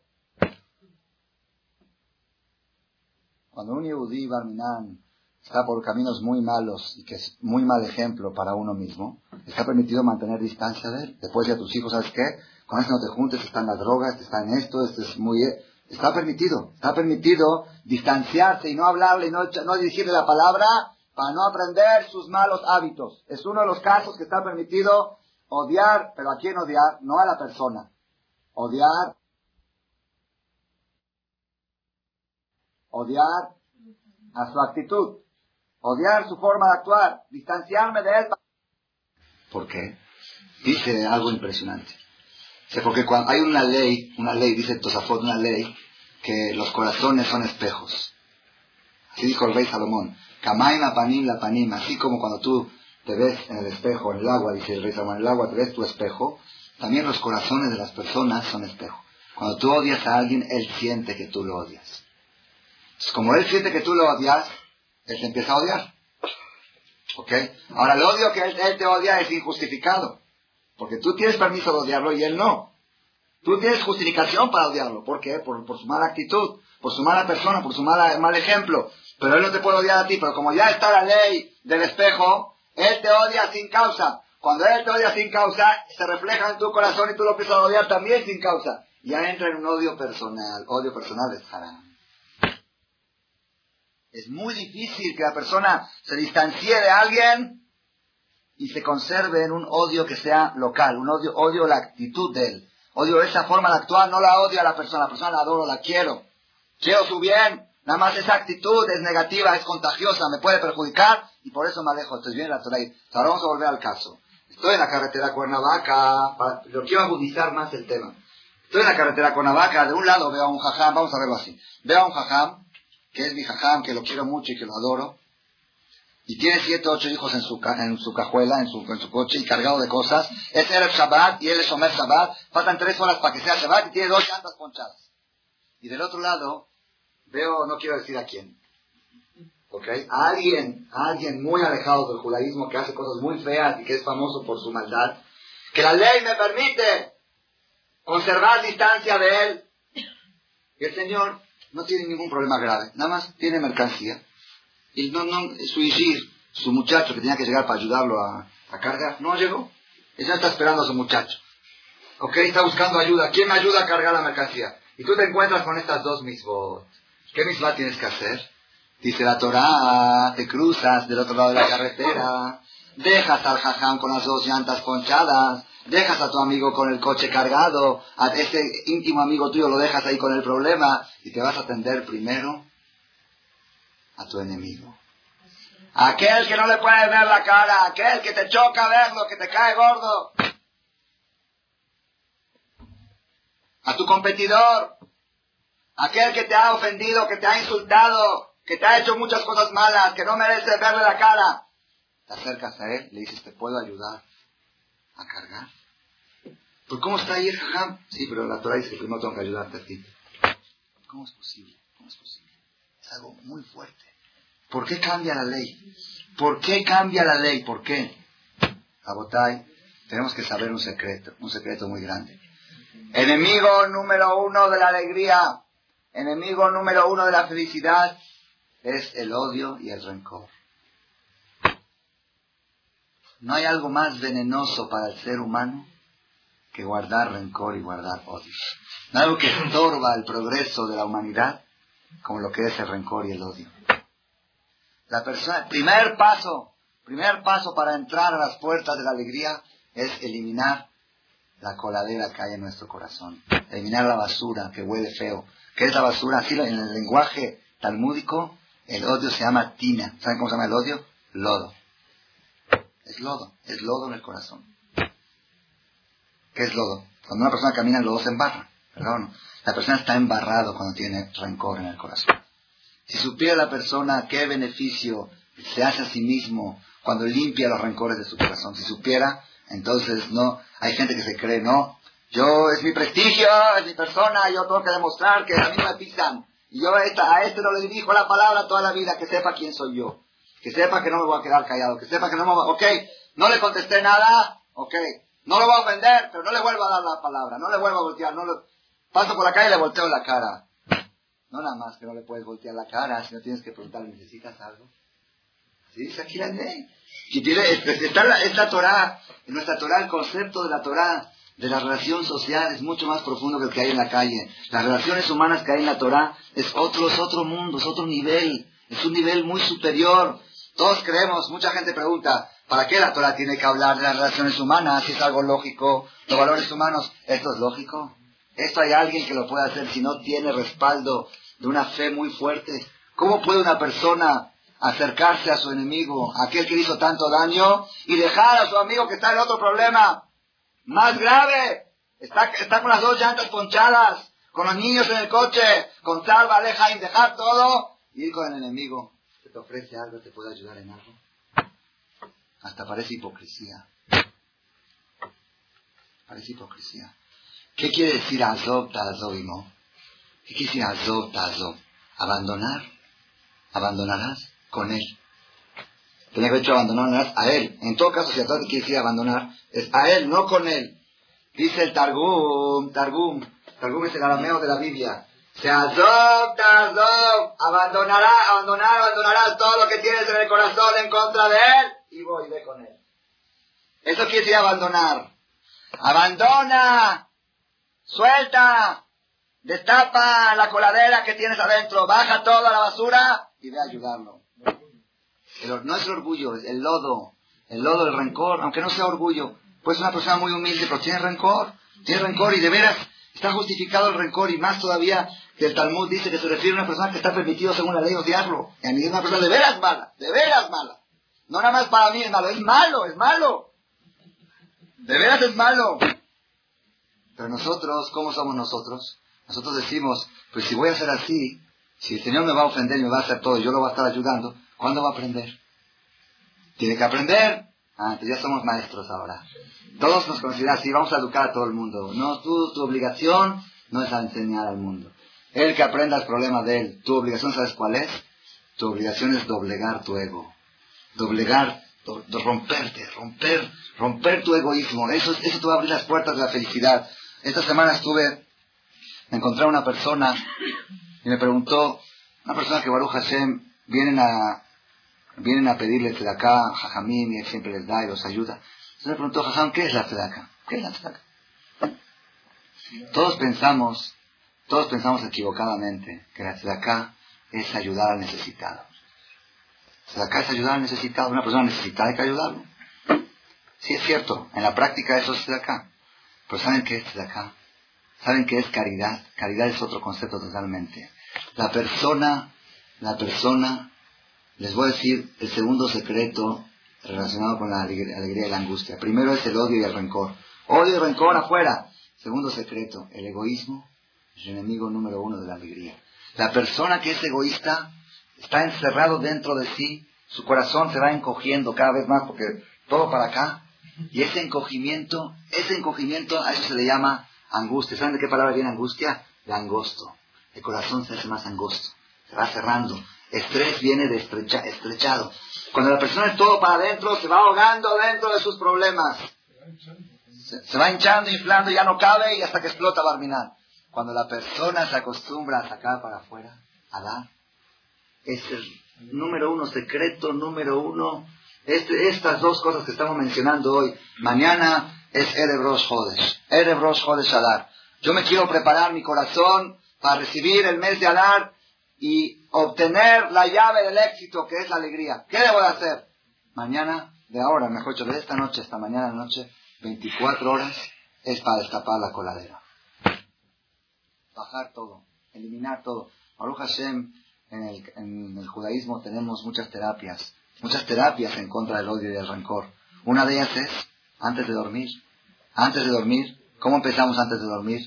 Cuando un Yehudi, Barminan, está por caminos muy malos y que es muy mal ejemplo para uno mismo, está permitido mantener distancia de él. Después de a tus hijos, ¿sabes qué? Con eso no te juntes, están las drogas, están esto, esto es muy... Está permitido, está permitido distanciarse y no hablarle y no, no dirigirle la palabra para no aprender sus malos hábitos. Es uno de los casos que está permitido odiar, pero ¿a quién odiar? No a la persona. Odiar, odiar a su actitud, odiar su forma de actuar, distanciarme de él. ¿Por qué? Dice algo impresionante. Porque cuando hay una ley, una ley, dice Tosafot, una ley, que los corazones son espejos. Así dijo el rey Salomón. Kamaima panim la panim. Así como cuando tú te ves en el espejo, en el agua, dice el rey Salomón, en el agua te ves tu espejo, también los corazones de las personas son espejo. Cuando tú odias a alguien, él siente que tú lo odias. como él siente que tú lo odias, él te empieza a odiar. ¿Ok? Ahora, el odio que él, te odia es injustificado. Porque tú tienes permiso de odiarlo y él no. Tú tienes justificación para odiarlo. ¿Por qué? Por, su mala actitud, por su mala persona, por su mal ejemplo. Pero él no te puede odiar a ti. Pero como ya está la ley del espejo, él te odia sin causa. Cuando él te odia sin causa, se refleja en tu corazón y tú lo empiezas a odiar también sin causa. Ya entra en un odio personal. Odio personal es haram. Es muy difícil que la persona se distancie de alguien y se conserve en un odio que sea local, un odio, odio la actitud de él. Odio esa forma de actuar, no la odio a la persona, la persona la adoro, la quiero. Quiero su bien, nada más esa actitud es negativa, es contagiosa, me puede perjudicar y por eso me alejo. Entonces viene la Torah Ahora vamos a volver al caso. Estoy en la carretera Cuernavaca, para, yo quiero agudizar más el tema. Estoy en la carretera Cuernavaca, de un lado veo a un jajam, vamos a verlo así. Veo a un jajam que es mi jajam, que lo quiero mucho y que lo adoro, y tiene siete ocho hijos en su, en su cajuela, en su, en su coche, y cargado de cosas, es el Shabbat y él es Omer Shabbat, faltan tres horas para que sea Shabbat y tiene dos llantas ponchadas. Y del otro lado, veo, no quiero decir a quién, ¿ok? A alguien, a alguien muy alejado del judaísmo que hace cosas muy feas y que es famoso por su maldad, que la ley me permite conservar distancia de él. Y el Señor no tiene ningún problema grave, nada más tiene mercancía. Y no, no, su su muchacho que tenía que llegar para ayudarlo a, cargar, no llegó. Ella está esperando a su muchacho. Ok, está buscando ayuda. ¿Quién me ayuda a cargar la mercancía? Y tú te encuentras con estas dos misbot. ¿Qué misma tienes que hacer? Dice la Torah, te cruzas del otro lado de la carretera, dejas al jajam con las dos llantas ponchadas, dejas a tu amigo con el coche cargado, a ese íntimo amigo tuyo lo dejas ahí con el problema y te vas a atender primero a tu enemigo. Aquel que no le puede ver la cara, aquel que te choca verlo, que te cae gordo. A tu competidor, aquel que te ha ofendido, que te ha insultado, que te ha hecho muchas cosas malas, que no merece verle la cara. Te acercas a él, le dices, ¿te puedo ayudar? a cargar. ¿Pues cómo está ahí el jajam? Sí, pero la Torah dice primero tengo que ayudarte a ti. ¿Cómo es posible? ¿Cómo es posible? Algo muy fuerte. ¿Por qué cambia la ley? ¿Por qué cambia la ley? ¿Por qué? Abotay, tenemos que saber un secreto, un secreto muy grande. Enemigo número uno de la alegría, enemigo número uno de la felicidad es el odio y el rencor. No hay algo más venenoso para el ser humano que guardar rencor y guardar odio. No hay algo que estorba el progreso de la humanidad como lo que es el rencor y el odio. La persona, primer paso, primer paso para entrar a las puertas de la alegría es eliminar la coladera que hay en nuestro corazón. Eliminar la basura que huele feo. ¿Qué es la basura? Así en el lenguaje talmúdico, el odio se llama tina. ¿Saben cómo se llama el odio? Lodo. Es lodo, es lodo en el corazón. ¿Qué es lodo? Cuando una persona camina, el lodo se embarra, ¿verdad no? La persona está embarrado cuando tiene rencor en el corazón. Si supiera la persona qué beneficio se hace a sí mismo cuando limpia los rencores de su corazón. Si supiera, entonces no, hay gente que se cree, no, yo es mi prestigio, es mi persona, yo tengo que demostrar que a mí me pisan. Y yo a, este no le dirijo la palabra toda la vida, que sepa quién soy yo. Que sepa que no me voy a quedar callado, que sepa que no me voy a... Ok, no le contesté nada, ok, no lo voy a ofender, pero no le vuelvo a dar la palabra, no le vuelvo a voltear, no le... Paso por la calle y le volteo la cara. No nada más que no le puedes voltear la cara, si no tienes que preguntar, ¿necesitas algo? Sí, dice aquí la ley. Si tiene, está, la, es la Torah, en nuestra Torah el concepto de la Torah, de la relación social, es mucho más profundo que el que hay en la calle. Las relaciones humanas que hay en la Torah es otro, es otro mundo, es otro nivel, es un nivel muy superior. Todos creemos, mucha gente pregunta, ¿para qué la Torah tiene que hablar de las relaciones humanas? Si es algo lógico, los valores humanos, ¿esto es lógico? ¿Esto hay alguien que lo puede hacer si no tiene respaldo de una fe muy fuerte? ¿Cómo puede una persona acercarse a su enemigo, aquel que hizo tanto daño, y dejar a su amigo que está en otro problema más grave? Está, está con las dos llantas ponchadas, con los niños en el coche, con salva, aleja y dejar todo, y ir con el enemigo. que te ofrece algo, te puede ayudar en algo. Hasta parece hipocresía. Parece hipocresía. ¿Qué quiere decir Azov Tazovimo? ¿Qué quiere decir Azov Tazov? Abandonar. Abandonarás con él. Tiene que hecho abandonar a él. En todo caso, si a quiere decir abandonar, es a él, no con él. Dice el Targum, Targum, Targum es el arameo de la Biblia. Se adopta, abandonará, abandonar, abandonarás todo lo que tienes en el corazón en contra de él y voy, ve con él. Eso quiere decir abandonar. Abandona, suelta, destapa la coladera que tienes adentro, baja toda la basura y ve a ayudarlo no es el orgullo, es el lodo, el lodo del rencor, aunque no sea orgullo. Pues una persona muy humilde, pero tiene rencor, tiene rencor y de veras está justificado el rencor y más todavía que el Talmud dice que se refiere a una persona que está permitido según la ley odiarlo. Y a mí es una persona de veras mala, de veras mala. No nada más para mí es malo, es malo, es malo. De veras es malo. Pero nosotros, ¿cómo somos nosotros? Nosotros decimos, pues si voy a ser así, si el Señor me va a ofender y me va a hacer todo, yo lo voy a estar ayudando, ¿Cuándo va a aprender? Tiene que aprender. Ah, entonces ya somos maestros ahora. Todos nos consideran así, vamos a educar a todo el mundo. No, tú, tu obligación no es enseñar al mundo. El que aprenda el problema de él. Tu obligación, ¿sabes cuál es? Tu obligación es doblegar tu ego. Doblegar, romperte, romper, romper tu egoísmo. Eso, eso te va a abrir las puertas de la felicidad. Esta semana estuve, me encontré a una persona y me preguntó, una persona que Baruch Hashem vienen a, vienen a pedirle tzedakah, jajamim, y él siempre les da y los ayuda. Entonces me preguntó, jajam, ¿qué es la tzedakah? ¿Qué es la tzedakah? Todos pensamos, todos pensamos equivocadamente que la tzedakah es ayudar al necesitado. Tzedakah es ayudar al necesitado. Una persona necesitada hay que ayudarlo. Sí, es cierto, en la práctica eso es tzedakah. Pero ¿saben qué es tzedakah? ¿Saben qué es caridad? Caridad es otro concepto totalmente. La persona, la persona les voy a decir el segundo secreto relacionado con la alegría y la angustia. Primero es el odio y el rencor. Odio y rencor afuera. Segundo secreto, el egoísmo es el enemigo número uno de la alegría. La persona que es egoísta está encerrado dentro de sí, su corazón se va encogiendo cada vez más porque todo para acá. Y ese encogimiento, ese encogimiento, a eso se le llama angustia. ¿Saben de qué palabra viene angustia? De angosto. El corazón se hace más angosto, se va cerrando. Estrés viene de estrechado. Cuando la persona es todo para adentro, se va ahogando dentro de sus problemas. Se, va hinchando, inflando, ya no cabe y hasta que explota terminar. Cuando la persona se acostumbra a sacar para afuera, a dar, es el número uno, secreto número uno. Este, estas dos cosas que estamos mencionando hoy. Mañana es Erev Rosh Hodesh. Erev Rosh Hodesh Adar. Yo me quiero preparar mi corazón para recibir el mes de Adar y obtener la llave del éxito que es la alegría. ¿Qué debo de hacer? Mañana, de ahora, mejor dicho, de esta noche hasta mañana noche, 24 horas, es para destapar la coladera. Bajar todo, eliminar todo. Baruch Hashem, en el judaísmo tenemos muchas terapias, muchas terapias en contra del odio y del rencor. Una de ellas es antes de dormir. Antes de dormir, ¿cómo empezamos antes de dormir?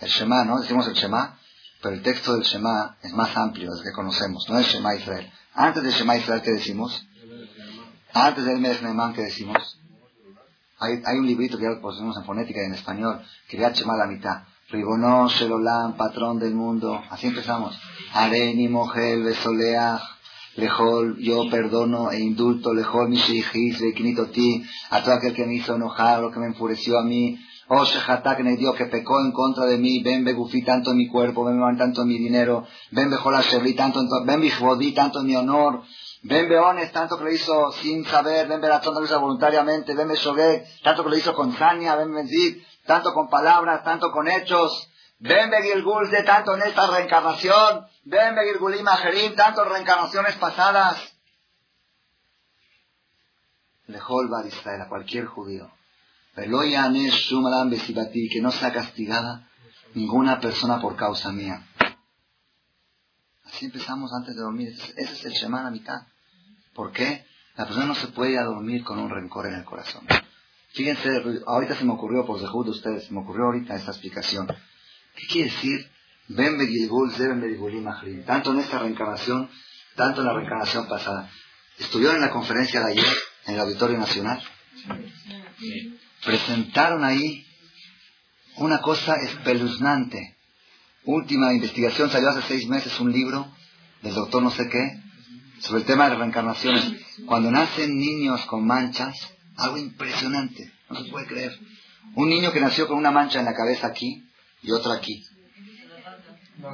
El Shema, ¿no? Decimos el Shema. Pero el texto del Shema es más amplio, es que conocemos, no es Shema Israel. Antes del Shema Israel, ¿qué decimos? Antes del Melech ¿qué decimos? Hay, hay, un librito que ya lo pusimos en fonética y en español, que ya Shema la mitad. Ribono, Shelolam, patrón del mundo. Así empezamos. Areni, Mohel, Besoleach, Lejol, yo perdono e indulto, Lejol, Mishihis, ti, a todo aquel que me hizo enojar, lo que me enfureció a mí. Oh, Shehatak, Dios que pecó en contra de mí, ven Begufi tanto en mi cuerpo, ven tanto en mi dinero, ven Bejola tanto en ven Bijvodí tanto en mi honor, ven Beones tanto que lo hizo sin saber, ven Beratón que lo hizo voluntariamente, ven Beshogek tanto que lo hizo con Zania, ven Benzid tanto con palabras, tanto con hechos. Ven Begilgul de tanto en esta reencarnación. Ven Begilgulim Ajerim, tanto en reencarnaciones pasadas. Lejol Bar Israel, a cualquier judío. que no sea castigada ninguna persona por causa mía. Así empezamos antes de dormir. Ese es el Shema a mitad. ¿Por qué? La persona no se puede ir a dormir con un rencor en el corazón. Fíjense, ahorita se me ocurrió, por dejud de ustedes, se me ocurrió ahorita esta explicación. ¿Qué quiere decir? Tanto en esta reencarnación, tanto en la reencarnación pasada. ¿Estuvieron en la conferencia de ayer, en el Auditorio Nacional? Presentaron ahí una cosa espeluznante. Última investigación, salió hace seis meses un libro del doctor no sé qué, sobre el tema de las reencarnaciones. Cuando nacen niños con manchas, algo impresionante, no se puede creer. Un niño que nació con una mancha en la cabeza aquí y otra aquí.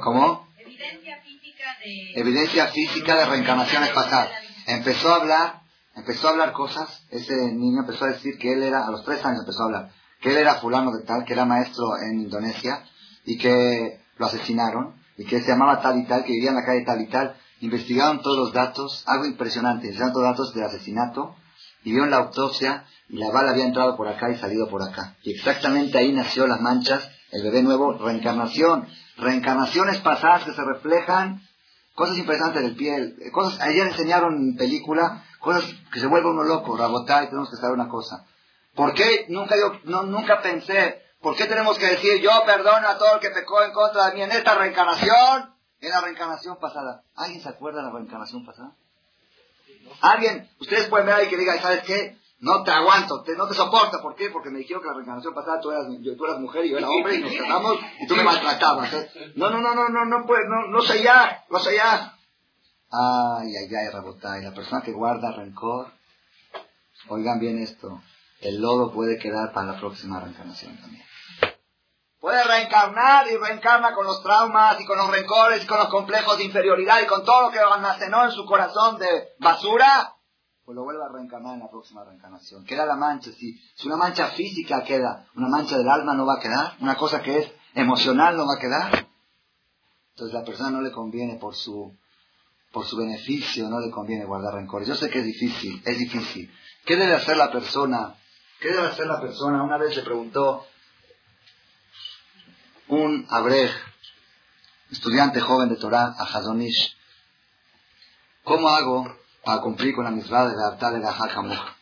¿Cómo? Evidencia física de... Evidencia física de reencarnaciones pasadas. Empezó a hablar, empezó a hablar cosas, ese niño empezó a decir que él era, a los tres años empezó a hablar, que él era fulano de tal, que era maestro en Indonesia y que lo asesinaron y que se llamaba tal y tal, que vivía en la calle tal y tal. Investigaron todos los datos, algo impresionante, investigaron todos los datos del asesinato y vio en la autopsia y la bala había entrado por acá y salido por acá. Y exactamente ahí nació las manchas, el bebé nuevo, reencarnación, reencarnaciones pasadas que se reflejan, cosas impresionantes del piel, cosas, ayer enseñaron película, cosas que se vuelve uno loco, rabotá y tenemos que saber una cosa. ¿Por qué nunca yo, no, nunca pensé, por qué tenemos que decir yo perdono a todo el que pecó en contra de mí en esta reencarnación? En la reencarnación pasada. ¿Alguien se acuerda de la reencarnación pasada? Alguien, ustedes pueden ver ahí que diga, ¿sabes qué? No te aguanto, no te soporto. ¿Por qué? Porque me dijeron que la reencarnación pasada tú eras, tú eras mujer y yo era hombre y nos casamos y tú me maltratabas. ¿eh? No, no, no, no, no, no puede, no, no sé ya, no sé ya. Ay, ay, ay, Y La persona que guarda rencor, oigan bien esto, el lodo puede quedar para la próxima reencarnación también. Puede reencarnar y reencarna con los traumas y con los rencores y con los complejos de inferioridad y con todo lo que almacenó en su corazón de basura, pues lo vuelve a reencarnar en la próxima reencarnación. Queda la mancha, si, si una mancha física queda, una mancha del alma no va a quedar, una cosa que es emocional no va a quedar. Entonces la persona no le conviene por su, por su beneficio, no le conviene guardar rencores. Yo sé que es difícil, es difícil. ¿Qué debe hacer la persona? ¿Qué debe hacer la persona? Una vez le preguntó un abrej, estudiante joven de Torah, a Hazonish, ¿cómo hago para cumplir con la misma de la de la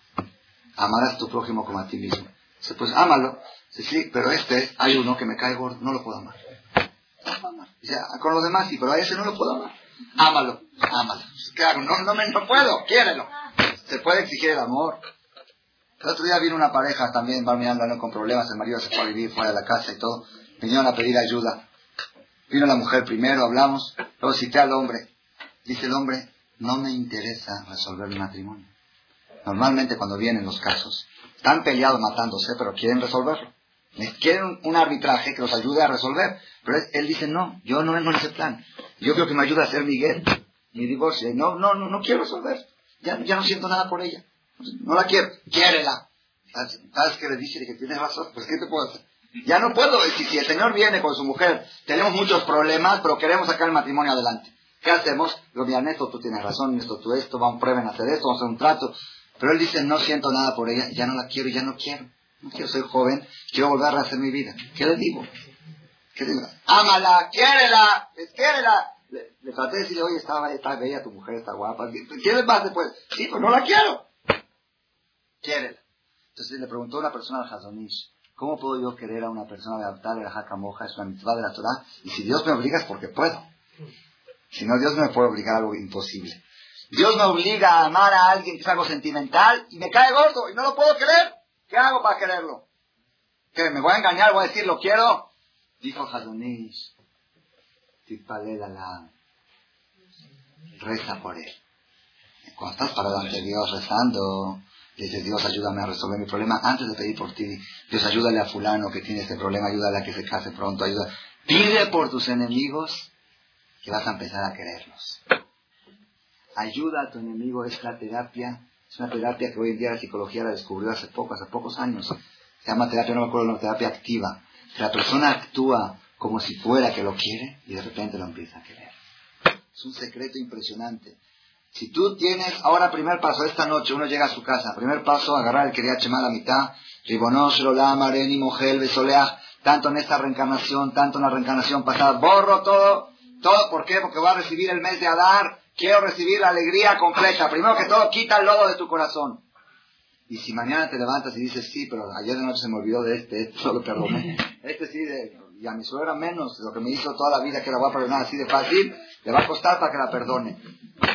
Amarás a tu prójimo como a ti mismo. Dice, pues ámalo. Dice, sí, pero este, hay uno que me cae gordo, no lo puedo amar. Dice, ah, con los demás sí, pero a ese no lo puedo amar. Ámalo, ámalo. ¿Qué hago? No, no, me, no puedo, quiérelo. Se puede exigir el amor. El otro día vino una pareja también, va mirando con problemas, el marido se fue a vivir fuera de la casa y todo vinieron a pedir ayuda. Vino la mujer primero, hablamos, luego cité al hombre. Dice el hombre, no me interesa resolver el matrimonio. Normalmente cuando vienen los casos, están peleados matándose, pero quieren resolverlo. Quieren un arbitraje que los ayude a resolver. Pero él, dice, no, yo no vengo en ese plan. Yo creo que me ayuda a ser Miguel. Mi divorcio. No, no, no, no quiero resolver. Ya, ya no siento nada por ella. No la quiero. Quiérela. ¿Sabes qué le dice? Que tienes razón. Pues ¿qué te puedo hacer? Ya no puedo decir, si el Señor viene con su mujer, tenemos muchos problemas, pero queremos sacar el matrimonio adelante. ¿Qué hacemos? Lo mira, esto tú tienes razón, esto tú esto, vamos, prueben a hacer esto, vamos a hacer un trato. Pero él dice, no siento nada por ella, ya no la quiero, ya no quiero. No quiero ser joven, quiero volver a hacer mi vida. ¿Qué le digo? ¿Qué le digo? Ámala, quiérela, quiérela. Le, le, traté de decirle, oye, está, está bella tu mujer, está guapa. ¿Quieres más después? Sí, pero no la quiero. Quiérela. Entonces le preguntó una persona al Hazonish, ¿Cómo puedo yo querer a una persona de adaptar de la jaca moja? Es una mitzvah de la Torah. Y si Dios me obliga es porque puedo. Si no, Dios no me puede obligar a algo imposible. Dios me obliga a amar a alguien que es algo sentimental y me cae gordo y no lo puedo querer. ¿Qué hago para quererlo? ¿Qué? ¿Me voy a engañar? ¿Voy a decir lo quiero? Dijo Hadonish, la reza por él. Cuando estás parado ante Dios rezando, dices, Dios, ayúdame a resolver mi problema antes de pedir por ti. Dios, ayúdale a fulano que tiene este problema, ayúdale a que se case pronto, ayuda. Pide por tus enemigos que vas a empezar a quererlos. Ayuda a tu enemigo es la terapia, es una terapia que hoy en día la psicología la descubrió hace poco, hace pocos años. Se llama terapia, no me acuerdo, una terapia activa. Que la persona actúa como si fuera que lo quiere y de repente lo empieza a querer. Es un secreto impresionante. Si tú tienes, ahora primer paso, esta noche uno llega a su casa, primer paso, agarrar el quería a la mitad, ribonosh, rolam, areni, mogel, besoleach, tanto en esta reencarnación, tanto en la reencarnación pasada, borro todo, todo, ¿por qué? Porque va a recibir el mes de Adar, quiero recibir la alegría completa, primero que todo, quita el lodo de tu corazón. Y si mañana te levantas y dices, sí, pero ayer de noche se me olvidó de este, este solo perdoné, este sí, de, y a mi suegra menos, lo que me hizo toda la vida que la voy a perdonar así de fácil, le va a costar para que la perdone.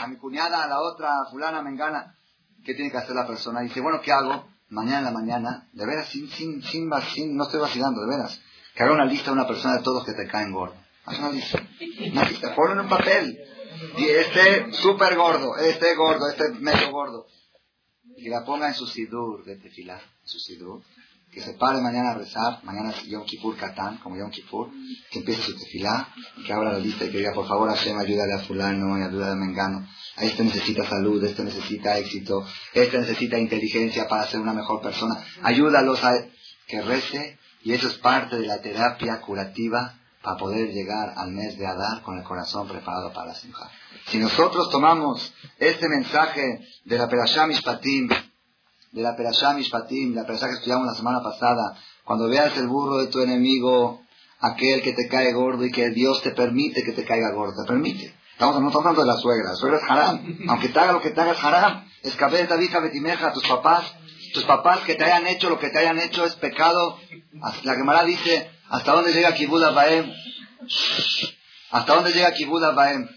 A mi cuñada, a la otra, fulana, mengana, ¿qué tiene que hacer la persona? Y dice, bueno, ¿qué hago? Mañana en la mañana, de veras, sin, sin, sin, sin, no estoy vacilando, de veras, que haga una lista de una persona de todos que te caen gordo. Una lista, ponlo en un papel. Y este súper gordo, este gordo, este medio gordo. Y la ponga en su sidur de tefilar, en su sidur que se pare mañana a rezar, mañana es Yom Kippur Katán, como Yom Kippur, que empiece su tefilá, que abra la lista y que diga, por favor Hashem, ayúdale a fulano y ayúdale a Mengano, a este necesita salud, este necesita éxito, este necesita inteligencia para ser una mejor persona, ayúdalos a que rece, y eso es parte de la terapia curativa para poder llegar al mes de Adar con el corazón preparado para la simja. Si nosotros tomamos este mensaje de la Perashá Mishpatim, de la Perashá Mishpatim, la Perashá que estudiamos la semana pasada, cuando veas el burro de tu enemigo, aquel que te cae gordo y que Dios te permite que te caiga gordo, te permite. Estamos, no estamos hablando de la suegra, la suegra es haram, aunque te haga lo que te haga es haram. Escapé de tabija betimeja tus papás, tus papás que te hayan hecho lo que te hayan hecho es pecado. La Gemara dice, ¿hasta dónde llega Kibuda Baem? ¿Hasta dónde llega Kibuda Baem?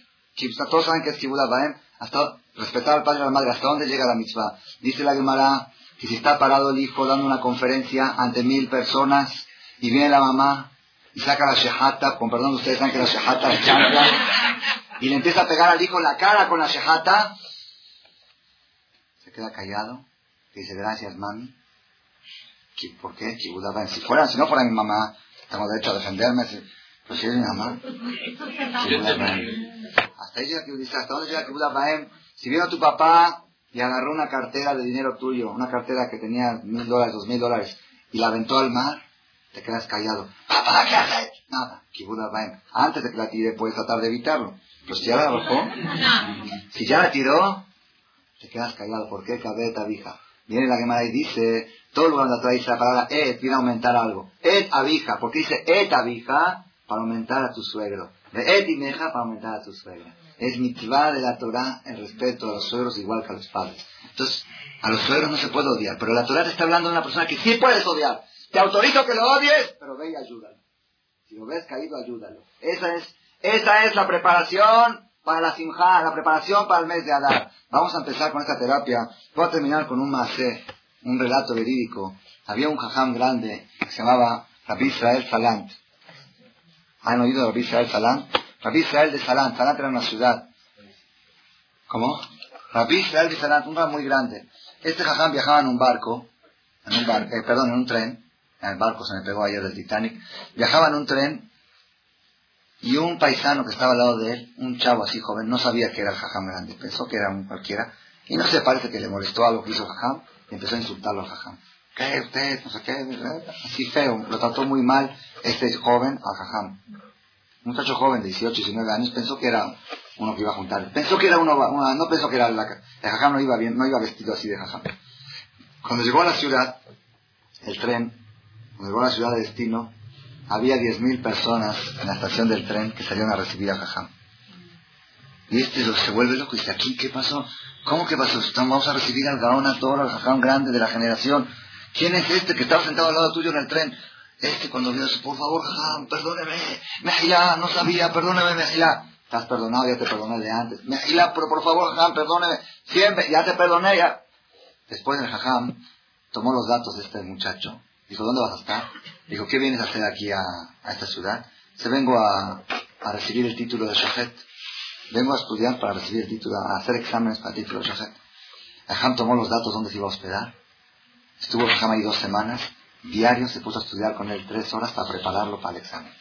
Todos saben que es Kibuda Baem. Hasta, respetar al padre y a la madre, ¿hasta dónde llega la mitzvah? Dice la Gemara que si está parado el hijo dando una conferencia ante mil personas y viene la mamá y saca la shehata, con perdón ustedes saben que la shehata es y le empieza a pegar al hijo en la cara con la shehata, se queda callado, dice gracias mami. ¿Por qué? Si fuera, si no fuera mi mamá, tengo derecho a defenderme. Pero si es mi mamá, hasta ahí llega ¿hasta dónde llega Baem? Si vino tu papá y agarró una cartera de dinero tuyo, una cartera que tenía mil dólares, dos mil dólares, y la aventó al mar, te quedas callado. ¿Papá qué haces? Nada, Kibuda Baem. Antes de que la tire puedes tratar de evitarlo. Pero si ya la arrojó, si ya la tiró, te quedas callado. ¿Por qué? Cabeta, vija. Viene la Gemara y dice, todo lugar donde dice la palabra et, viene a aumentar algo. Et abija, porque dice et abija para aumentar a tu suegro. De et y meja para aumentar a tu suegra. Es mitzvah de la Torah el respeto a los suegros igual que a los padres. Entonces, a los suegros no se puede odiar, pero la Torah te está hablando de una persona que sí puedes odiar. Te autorizo que lo odies, pero ve y ayúdalo. Si lo ves caído, ayúdalo. Esa es, esa es la preparación para la simja, la preparación para el mes de Adar. Vamos a empezar con esta terapia. Voy a terminar con un masé, un relato verídico. Había un jajam grande que se llamaba Rabbi Israel Salant. ¿Han oído de Rabbi Israel Salant? Rabbi Israel de Salant. Salant era una ciudad. ¿Cómo? Rabbi Israel de Salant, un lugar muy grande. Este jajam viajaba en un barco, en un barco, eh, perdón, en un tren. En el barco se me pegó ayer del Titanic. Viajaba en un tren y un paisano que estaba al lado de él, un chavo así joven, no sabía que era el jajam grande. Pensó que era un cualquiera. Y no se parece que le molestó algo que hizo el jajam y empezó a insultarlo al jajam. ¿Qué usted? No sé qué. Así feo. Lo trató muy mal este joven al jajam. Un muchacho joven de 18, 19 años pensó que era uno que iba a juntar. Pensó que era uno, no pensó que era la, el jajam no iba bien, no iba vestido así de jajam. Cuando llegó a la ciudad, el tren, cuando llegó a la ciudad de destino, había 10.000 personas en la estación del tren que salieron a recibir a jajam. Y este se vuelve loco y dice, aquí, ¿qué pasó? ¿Cómo que pasó? Vamos a recibir al Gaón a todo al jajam grande de la generación. ¿quién es este que estaba sentado al lado tuyo en el tren? Este cuando vio eso, por favor, jajam, perdóneme, Mejilá, no sabía, perdóneme, Mejilá. Estás perdonado, ya te perdoné de antes. Mejilá, pero por favor, jajam, perdóneme, siempre, ya te perdoné, ya. Después el jajam tomó los datos de este muchacho. Dijo, ¿dónde vas a estar? Dijo, ¿qué vienes a hacer aquí a, esta ciudad? Se vengo a, a recibir el título de. Vengo a estudiar para recibir título, a hacer exámenes para título de Shafet. Jajam tomó los datos dónde se iba a hospedar. Estuvo Jajam ahí dos semanas diario se puso a estudiar con él tres horas para prepararlo para el examen.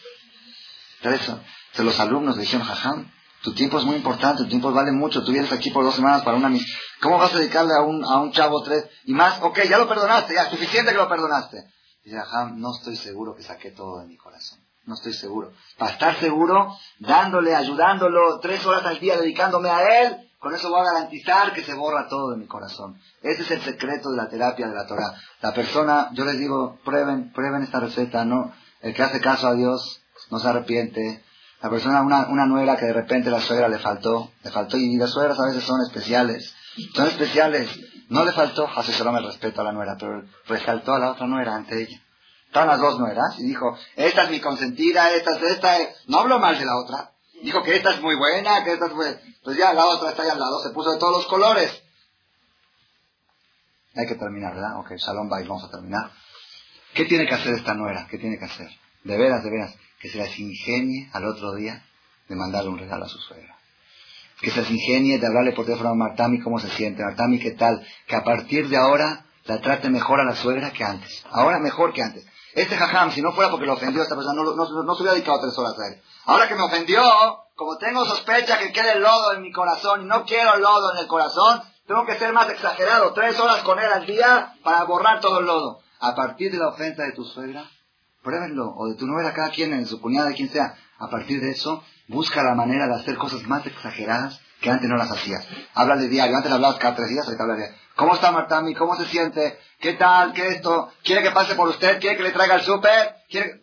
Entonces los alumnos le dijeron, jajam, tu tiempo es muy importante, tu tiempo vale mucho, tú vienes aquí por dos semanas para una misión. ¿Cómo vas a dedicarle a un, a un chavo tres? Y más, ok, ya lo perdonaste, ya, suficiente que lo perdonaste. Dice, jajam, no estoy seguro que saqué todo de mi corazón. No estoy seguro. Para estar seguro, dándole, ayudándolo, tres horas al día, dedicándome a él, con eso voy a garantizar que se borra todo de mi corazón. Ese es el secreto de la terapia de la Torah. La persona, yo les digo, prueben, prueben esta receta, ¿no? El que hace caso a Dios no se arrepiente. La persona, una, una nuera que de repente la suegra le faltó, le faltó, y las suegras a veces son especiales. Son especiales. No le faltó, hace solo me respeto a la nuera, pero resaltó a la otra nuera ante ella. Estaban las dos nueras y dijo, esta es mi consentida, esta es esta, no hablo mal de la otra, Dijo que esta es muy buena, que esta es buena. Pues ya la otra está ahí al lado, se puso de todos los colores. Hay que terminar, ¿verdad? Ok, Shalom Bay, vamos a terminar. ¿Qué tiene que hacer esta nuera? ¿Qué tiene que hacer? De veras, de veras, que se las ingenie al otro día de mandarle un regalo a su suegra. Que se las ingenie de hablarle por teléfono a Martami cómo se siente, Martami qué tal, que a partir de ahora la trate mejor a la suegra que antes. Ahora mejor que antes. Este jajam, si no fuera porque lo ofendió a esta persona, no, no, no se hubiera dedicado tres horas a él. Ahora que me ofendió, como tengo sospecha que quede lodo en mi corazón y no quiero lodo en el corazón, tengo que ser más exagerado. Tres horas con él al día para borrar todo el lodo. A partir de la ofensa de tu suegra, pruébenlo, o de tu nuera, cada quien, en su cuñada, de quien sea. A partir de eso, busca la manera de hacer cosas más exageradas que antes no las hacías. Háblale diario. Antes hablabas cada tres días, ahorita habla diario. ¿Cómo está Martami? ¿Cómo se siente? ¿Qué tal? ¿Qué esto? ¿Quiere que pase por usted? ¿Quiere que le traiga el súper? ¿Quiere...?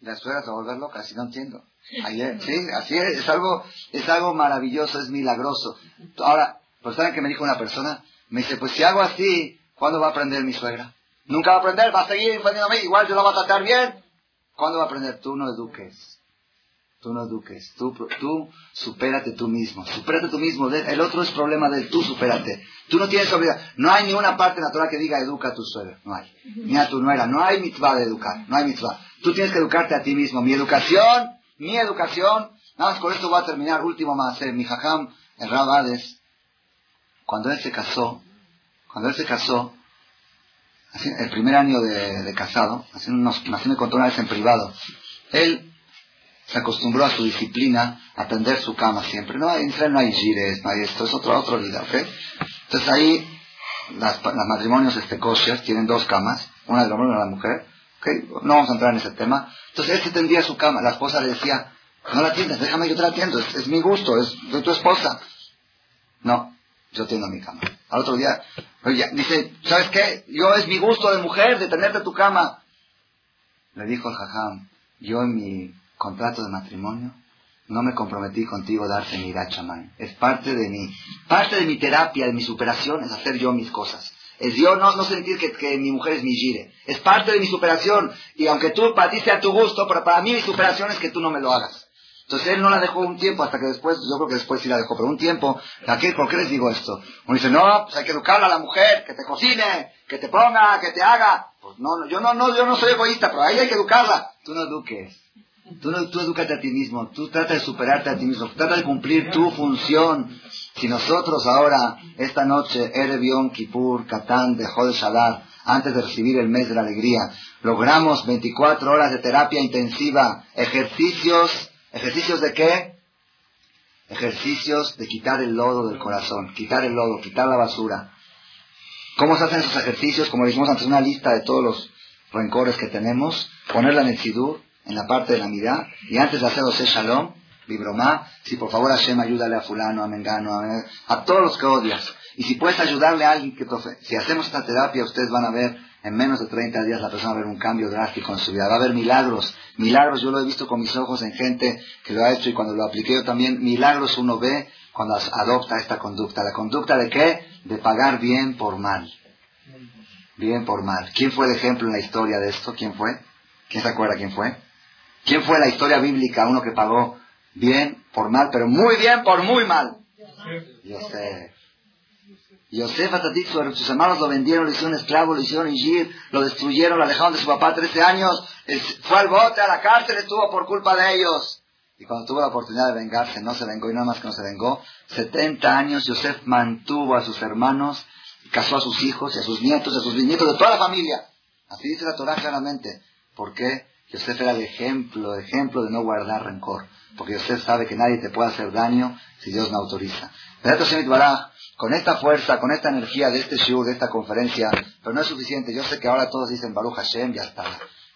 La suegra se va a volver loca, así no entiendo. Ayer, sí, así es, es algo, es algo maravilloso, es milagroso. Ahora, pues saben que me dijo una persona, me dice, pues si hago así, ¿cuándo va a aprender mi suegra? Nunca va a aprender, va a seguir mí, igual yo la voy a tratar bien. ¿Cuándo va a aprender? Tú no eduques. Tú no eduques. Tú, tú supérate tú mismo. Supérate tú mismo. El otro es problema de tú supérate. Tú no tienes obligación. No hay ni una parte natural que diga educa a tu suegra. No hay. Ni a tu nuera. No hay mitzvah de educar. No hay mitzvah. Tú tienes que educarte a ti mismo. Mi educación mi educación, nada más con esto voy a terminar, último más, eh, mi jajam, el Rabades, cuando él se casó, cuando él se casó, el primer año de, casado, así, nos, así me contó una vez en privado, él se acostumbró a su disciplina, a tender su cama siempre. No, en no hay gires, no hay esto, es otro, otro vida, ¿ok? Entonces ahí, las, matrimonios este, tienen dos camas, una del hombre y una de la mujer, no vamos a entrar en ese tema. Entonces él se tendía su cama. La esposa le decía, no la atiendas, déjame yo te la atiendo, es, mi gusto, es de tu esposa. No, yo tiendo mi cama. Al otro día, oye, dice, ¿sabes qué? Yo es mi gusto de mujer de tenerte tu cama. Le dijo el jajam, yo en mi contrato de matrimonio no me comprometí contigo a darte mi irachamay. Es parte de mi, parte de mi terapia, de mi superación, es hacer yo mis cosas. Es yo no, no sentir que, mi mujer es mi gire. Es parte de mi superación. Y aunque tú, para ti sea tu gusto, pero para mí mi superación es que tú no me lo hagas. Entonces él no la dejó un tiempo hasta que después, yo creo que después sí la dejó, pero un tiempo, ¿por qué les digo esto? Uno dice, no, pues hay que educarla a la mujer, que te cocine, que te ponga, que te haga. Pues no, no, yo no, no, yo no soy egoísta, pero ahí hay que educarla. Tú no eduques. Tú, tú a ti mismo, tú trata de superarte a ti mismo, trata de cumplir tu función. Si nosotros ahora, esta noche, Erev Yom Kippur, Katán, de Jod Shalar, antes de recibir el mes de la alegría, logramos 24 horas de terapia intensiva, ejercicios, ¿ejercicios de qué? Ejercicios de quitar el lodo del corazón, quitar el lodo, quitar la basura. ¿Cómo se hacen esos ejercicios? Como dijimos antes, una lista de todos los rencores que tenemos, ponerla en el sidur, en la parte de la mirada, y antes de hacer Ose Shalom, Vibromá, si por favor Hashem ayúdale a fulano, a Mengano, a, todos los que odias. Y si puedes ayudarle a alguien que Si hacemos esta terapia, ustedes van a ver, en menos de 30 días la persona va a ver un cambio drástico en su vida. Va a haber milagros. Milagros yo lo he visto con mis ojos en gente que lo ha hecho y cuando lo apliqué yo también, milagros uno ve cuando adopta esta conducta. ¿La conducta de qué? De pagar bien por mal. bien por mal. ¿Quién fue el ejemplo en la historia de esto? ¿Quién fue? ¿Quién se acuerda quién fue? ¿Quién fue la historia bíblica? Uno que pagó bien por mal, pero muy bien por muy mal. Yosef. Yosef sus hermanos lo vendieron, lo hicieron esclavo, lo hicieron ingir, lo destruyeron, lo alejaron de su papá 13 años, fue al bote, a la cárcel, estuvo por culpa de ellos. Y cuando tuvo la oportunidad de vengarse, no se vengó y nada más que no se vengó. 70 años Yosef mantuvo a sus hermanos, casó a sus hijos y a sus nietos y a sus bisnietos de toda la familia. Así dice la Torah claramente. ¿Por qué? Yosef era el ejemplo, ejemplo de no guardar rencor. Porque Yosef sabe que nadie te puede hacer daño si Dios no autoriza. Con esta fuerza, con esta energía de este show, de esta conferencia, pero no es suficiente. Yo sé que ahora todos dicen Baruch Hashem, ya está.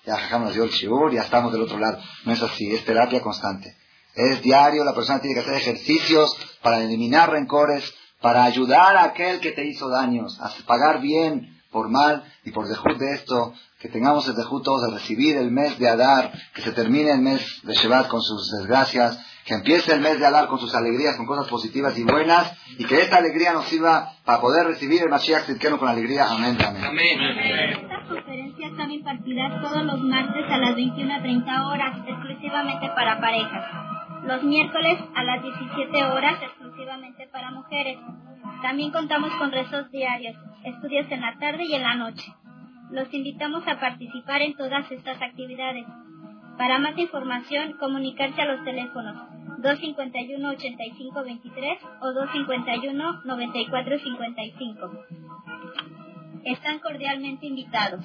Ya Hashem nos dio el shiur, ya estamos del otro lado. No es así, es terapia constante. Es diario, la persona tiene que hacer ejercicios para eliminar rencores, para ayudar a aquel que te hizo daños, a pagar bien por mal y por dejud de esto, que tengamos el dejud todos de recibir el mes de Adar, que se termine el mes de Shevat con sus desgracias, que empiece el mes de Adar con sus alegrías, con cosas positivas y buenas, y que esta alegría nos sirva para poder recibir el Mashiach Tzidkenu con alegría. Amén. Amén. Esta conferencia están impartidas todos los martes a las 21.30 horas, exclusivamente para parejas. Los miércoles a las 17 horas, exclusivamente para mujeres. También contamos con rezos diarios, estudios en la tarde y en la noche. Los invitamos a participar en todas estas actividades. Para más información, comunicarse a los teléfonos 251-8523 o 251-9455. Están cordialmente invitados.